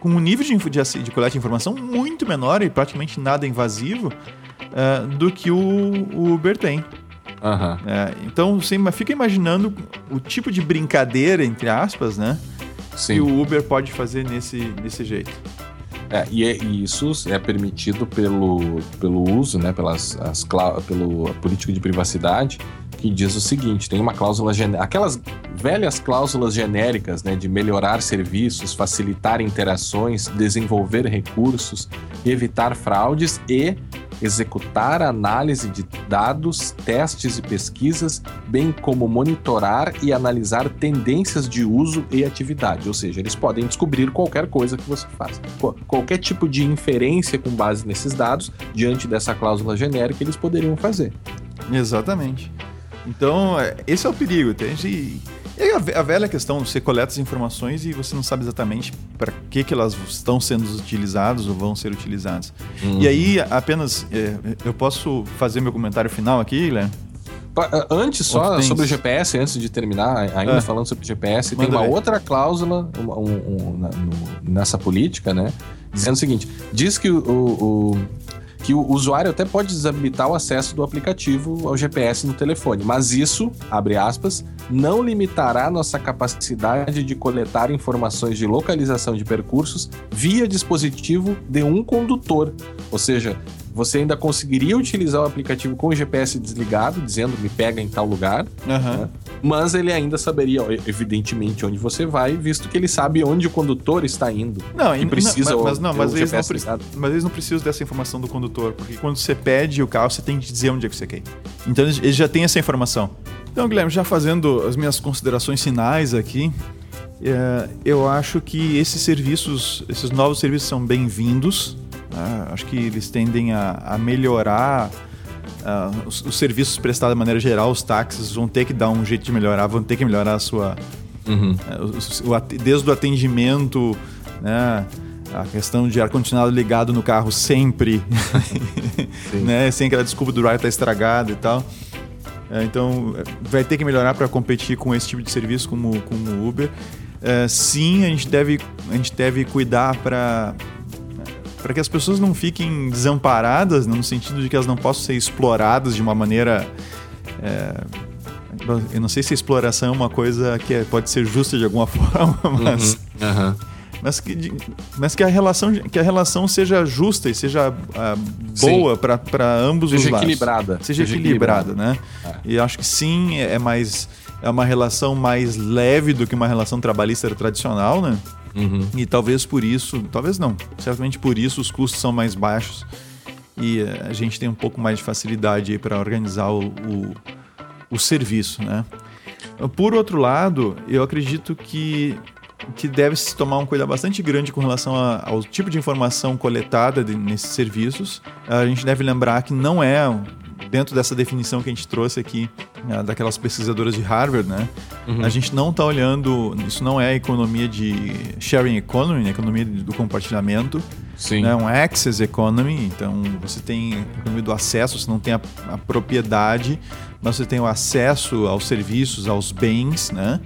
com um nível de, de, de coleta de informação muito menor e praticamente nada invasivo eh, do que o, o Uber tem. Aham. né? então você fica imaginando o tipo de brincadeira, entre aspas, né? Sim. Que o Uber pode fazer nesse, desse jeito. É, e, é- e isso é permitido pelo, pelo uso, né, pelas, as, pelo política de privacidade, que diz o seguinte: tem uma cláusula aquelas velhas cláusulas genéricas, né, de melhorar serviços, facilitar interações, desenvolver recursos, evitar fraudes e executar análise de dados, testes e pesquisas, bem como monitorar e analisar tendências de uso e atividade. Ou seja, eles podem descobrir qualquer coisa que você faz. Qualquer tipo de inferência com base nesses dados, diante dessa cláusula genérica, eles poderiam fazer. Exatamente. Então, é, esse é o perigo, entende? E, aí a, ve- a velha questão, você coleta as informações e você não sabe exatamente para que, que elas estão sendo utilizadas ou vão ser utilizadas. E aí, apenas, é, eu posso fazer meu comentário final aqui, Guilherme? Antes, só sobre o GPS, antes de terminar, ainda Ah. falando sobre o GPS, tem Manda uma ver. outra cláusula uma- um- um- na- no- nessa política, né? Dizendo o seguinte: diz que o, o- que o usuário até pode desabilitar o acesso do aplicativo ao GPS no telefone, mas isso, abre aspas, não limitará nossa capacidade de coletar informações de localização de percursos via dispositivo de um condutor. Ou seja, você ainda conseguiria utilizar o aplicativo com o GPS desligado, dizendo me pega em tal lugar, Aham. né? Mas ele ainda saberia, evidentemente, onde você vai, visto que ele sabe onde o condutor está indo. Não, e precisa não, o- mas, não, mas, eles não ligado. mas eles não precisam dessa informação do condutor, porque quando você pede o carro, você tem que dizer onde é que você quer. Então eles, eles já têm essa informação. Então, Guilherme, já fazendo as minhas considerações finais aqui, é, eu acho que esses serviços, esses novos serviços são bem-vindos. né? Acho que eles tendem a, a melhorar ah, os, os serviços prestados de maneira geral, os táxis vão ter que dar um jeito de melhorar, vão ter que melhorar a sua, Uhum. é, o- o desde o atendimento, né, a questão de ar-condicionado ligado no carro sempre, né, sem aquela desculpa do ar estar estragado e tal. É, então, é, vai ter que melhorar para competir com esse tipo de serviço como, como o Uber. É, sim, a gente deve, a gente deve cuidar para para que as pessoas não fiquem desamparadas, no sentido de que elas não possam ser exploradas de uma maneira é, eu não sei se a exploração é uma coisa que é- pode ser justa de alguma forma, mas, Uhum. Aham. mas, que, mas que, a relação, que a relação seja justa e seja Sim. boa para ambos Seja os lados. equilibrada. Seja, Seja equilibrada, equilibrada. né? E acho que sim, é é mais é uma relação mais leve do que uma relação trabalhista tradicional, né? Uhum. E talvez por isso, talvez não, certamente por isso os custos são mais baixos e eh, a gente tem um pouco mais de facilidade para organizar o, o, o serviço, né? Por outro lado, eu acredito que que deve se tomar um cuidado bastante grande com relação a- ao tipo de informação coletada de- nesses serviços. A gente deve lembrar que não é dentro dessa definição que a gente trouxe aqui ah, daquelas pesquisadoras de Harvard, né? A gente não está olhando, isso não é economia de sharing economy, né? economia do compartilhamento, Sim. né? um access economy, então você tem a economia do acesso, você não tem a, a propriedade, mas você tem o acesso aos serviços, aos bens, né?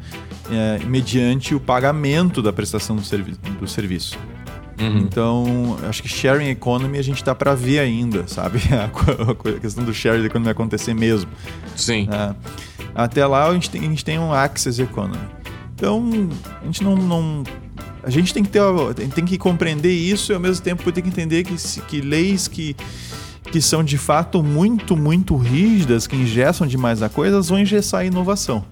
É, mediante o pagamento da prestação do, servi do serviço. Uhum. Então, acho que sharing economy a gente está para ver ainda, sabe? A, questão do sharing economy acontecer mesmo. Sim. né? Até lá a gente, tem, a gente tem um access economy. Então, a gente não, não- a gente tem que ter, tem, que compreender isso e ao mesmo tempo tem que entender que, que leis que que são de fato muito, muito rígidas, que engessam demais a coisa, vão engessar a inovação.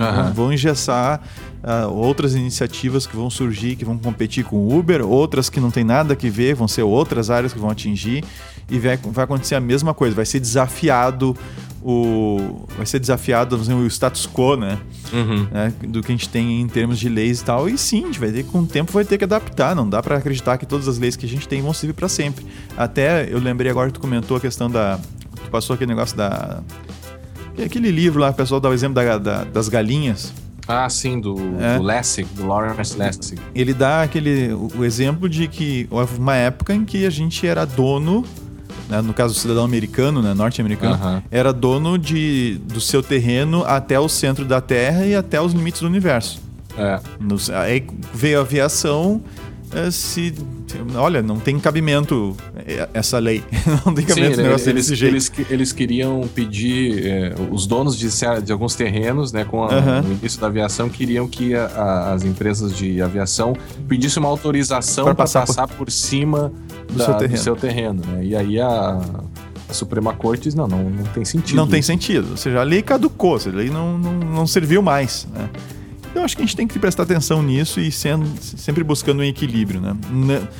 Aham. Vão engessar ah, outras iniciativas que vão surgir, que vão competir com o Uber, outras que não tem nada a ver, vão ser outras áreas que vão atingir e vai, vai acontecer a mesma coisa, vai ser desafiado o vai ser desafiado dizer, o status quo, né? Uhum. né, do que a gente tem em termos de leis e tal. E sim, a gente vai ter que, com o tempo, vai ter que adaptar. Não dá pra acreditar que todas as leis que a gente tem vão servir pra sempre. Até eu lembrei agora que tu comentou a questão da. Tu passou aquele negócio da. Aquele livro lá, o pessoal dá o exemplo da- da- das galinhas. Ah, sim, do, É. do Lessig, do Lawrence Lessig. Ele dá aquele o, o exemplo de que houve uma época em que a gente era dono, né, no caso do cidadão americano, né, norte-americano, era dono de, do seu terreno até o centro da Terra e até os limites do universo. É. Nos- aí veio a aviação, se. Olha, não tem cabimento eh, essa lei. não tem Sim, cabimento ele- negócio eles, desse jeito. eles, eles queriam pedir, é, os donos de, de alguns terrenos, né, com a, Aham. no início da aviação, queriam que a- a- as empresas de aviação pedissem uma autorização para passar passar, por- por, cima Do da- seu terreno. do seu terreno. né? E aí a, a Suprema Corte diz, não, não, não tem sentido. Não tem sentido. Ou seja, a lei caducou, a lei não, não, não serviu mais. Né? Então, acho que a gente tem que prestar atenção nisso e sendo, sempre buscando um equilíbrio. Né?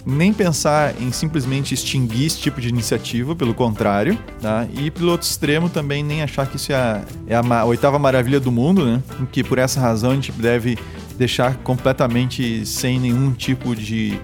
Nem pensar em simplesmente extinguir esse tipo de iniciativa, pelo contrário. Tá? E, pelo outro extremo, também nem achar que isso é a, é a oitava maravilha do mundo, né? Em que, por essa razão, a gente deve deixar completamente sem nenhum tipo de,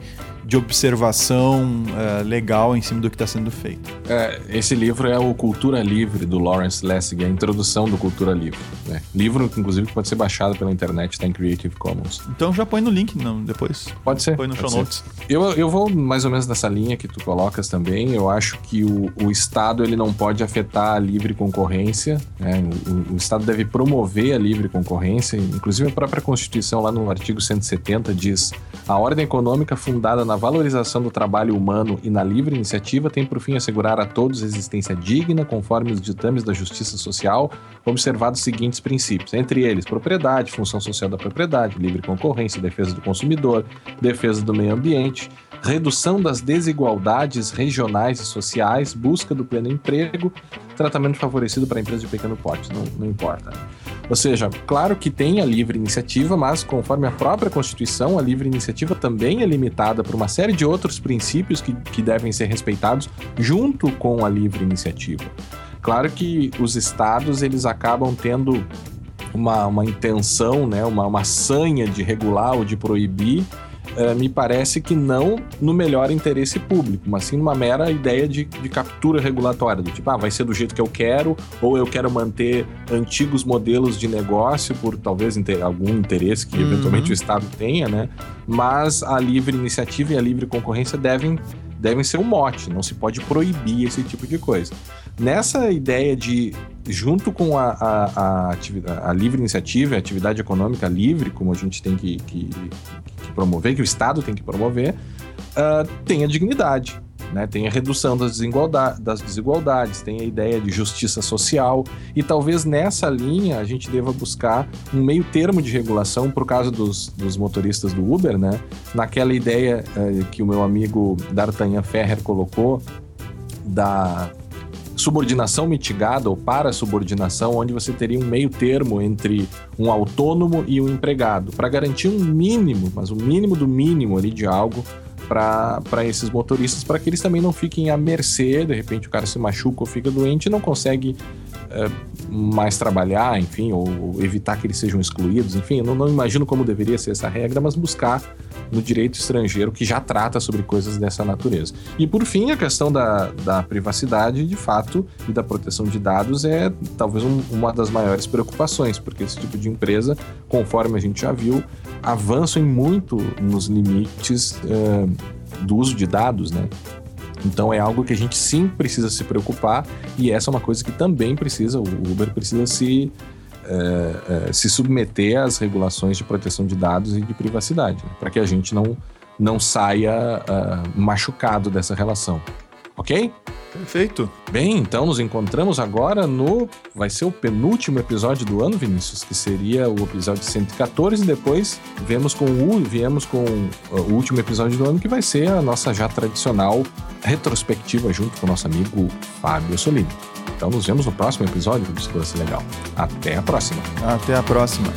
de observação eh, legal em cima do que está sendo feito. É, esse livro é o Cultura Livre, do Lawrence Lessig, a introdução do Cultura Livre. né? Livro, inclusive, que pode ser baixado pela internet, está em Creative Commons. Então já põe no link não, depois. Pode ser. Põe no show ser. notes. Eu, eu vou mais ou menos nessa linha que tu colocas também. Eu acho que o, o Estado ele não pode afetar a livre concorrência. né? O, o Estado deve promover a livre concorrência. Inclusive, a própria Constituição, lá no artigo 170, diz: a ordem econômica fundada na valorização do trabalho humano e na livre iniciativa, tem por fim assegurar a todos existência digna, conforme os ditames da justiça social, observados os seguintes princípios, entre eles propriedade, função social da propriedade, livre concorrência, defesa do consumidor, defesa do meio ambiente, redução das desigualdades regionais e sociais, busca do pleno emprego, tratamento favorecido para empresas de pequeno porte, não, não importa. Ou seja, claro que tem a livre iniciativa, mas conforme a própria Constituição, a livre iniciativa também é limitada por uma série de outros princípios que, que devem ser respeitados junto com a livre iniciativa. Claro que os estados eles acabam tendo uma, uma intenção, né, uma, uma sanha de regular ou de proibir uh, me parece que não no melhor interesse público, mas sim numa mera ideia de, de captura regulatória, do tipo, ah, vai ser do jeito que eu quero, ou eu quero manter antigos modelos de negócio por talvez inter algum interesse que uhum. eventualmente o Estado tenha, né? Mas a livre iniciativa e a livre concorrência devem devem ser um mote, não se pode proibir esse tipo de coisa. Nessa ideia de, junto com a, a, a, a livre iniciativa, a atividade econômica livre, como a gente tem que, que, que promover, que o Estado tem que promover, uh, tem a dignidade. Né? Tem a redução das, desigualdades, das desigualdades, tem a ideia de justiça social, e talvez nessa linha a gente deva buscar um meio termo de regulação, por causa dos, dos motoristas do Uber, né? naquela ideia uh, que o meu amigo D'Artagnan Ferrer colocou da subordinação mitigada ou para subordinação, onde você teria um meio termo entre um autônomo e um empregado, para garantir um mínimo, mas o um mínimo do mínimo ali de algo para esses motoristas, para que eles também não fiquem à mercê, de repente o cara se machuca ou fica doente e não consegue é, mais trabalhar, enfim, ou, ou, evitar que eles sejam excluídos, enfim, eu não, não imagino como deveria ser essa regra, mas buscar no direito estrangeiro que já trata sobre coisas dessa natureza. E por fim, a questão da, da privacidade, de fato, e da proteção de dados é talvez um, uma das maiores preocupações, porque esse tipo de empresa, conforme a gente já viu, avançam muito nos limites uh, do uso de dados, né? Então é algo que a gente sim precisa se preocupar e essa é uma coisa que também precisa, o Uber precisa se é, é, se submeter às regulações de proteção de dados e de privacidade, né? para que a gente não, não saia uh, machucado dessa relação. Ok? Perfeito. Bem, então nos encontramos agora no. Vai ser o penúltimo episódio do ano, Vinícius, que seria o episódio 114, e depois vemos com o, viemos com o último episódio do ano, que vai ser a nossa já tradicional retrospectiva junto com o nosso amigo Fábio Solini. Então nos vemos no próximo episódio do Discurso Legal. Até a próxima. Até a próxima.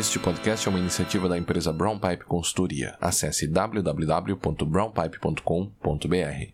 Este podcast é uma iniciativa da empresa Brown Pipe Consultoria. Acesse www.brownpipe.com.br.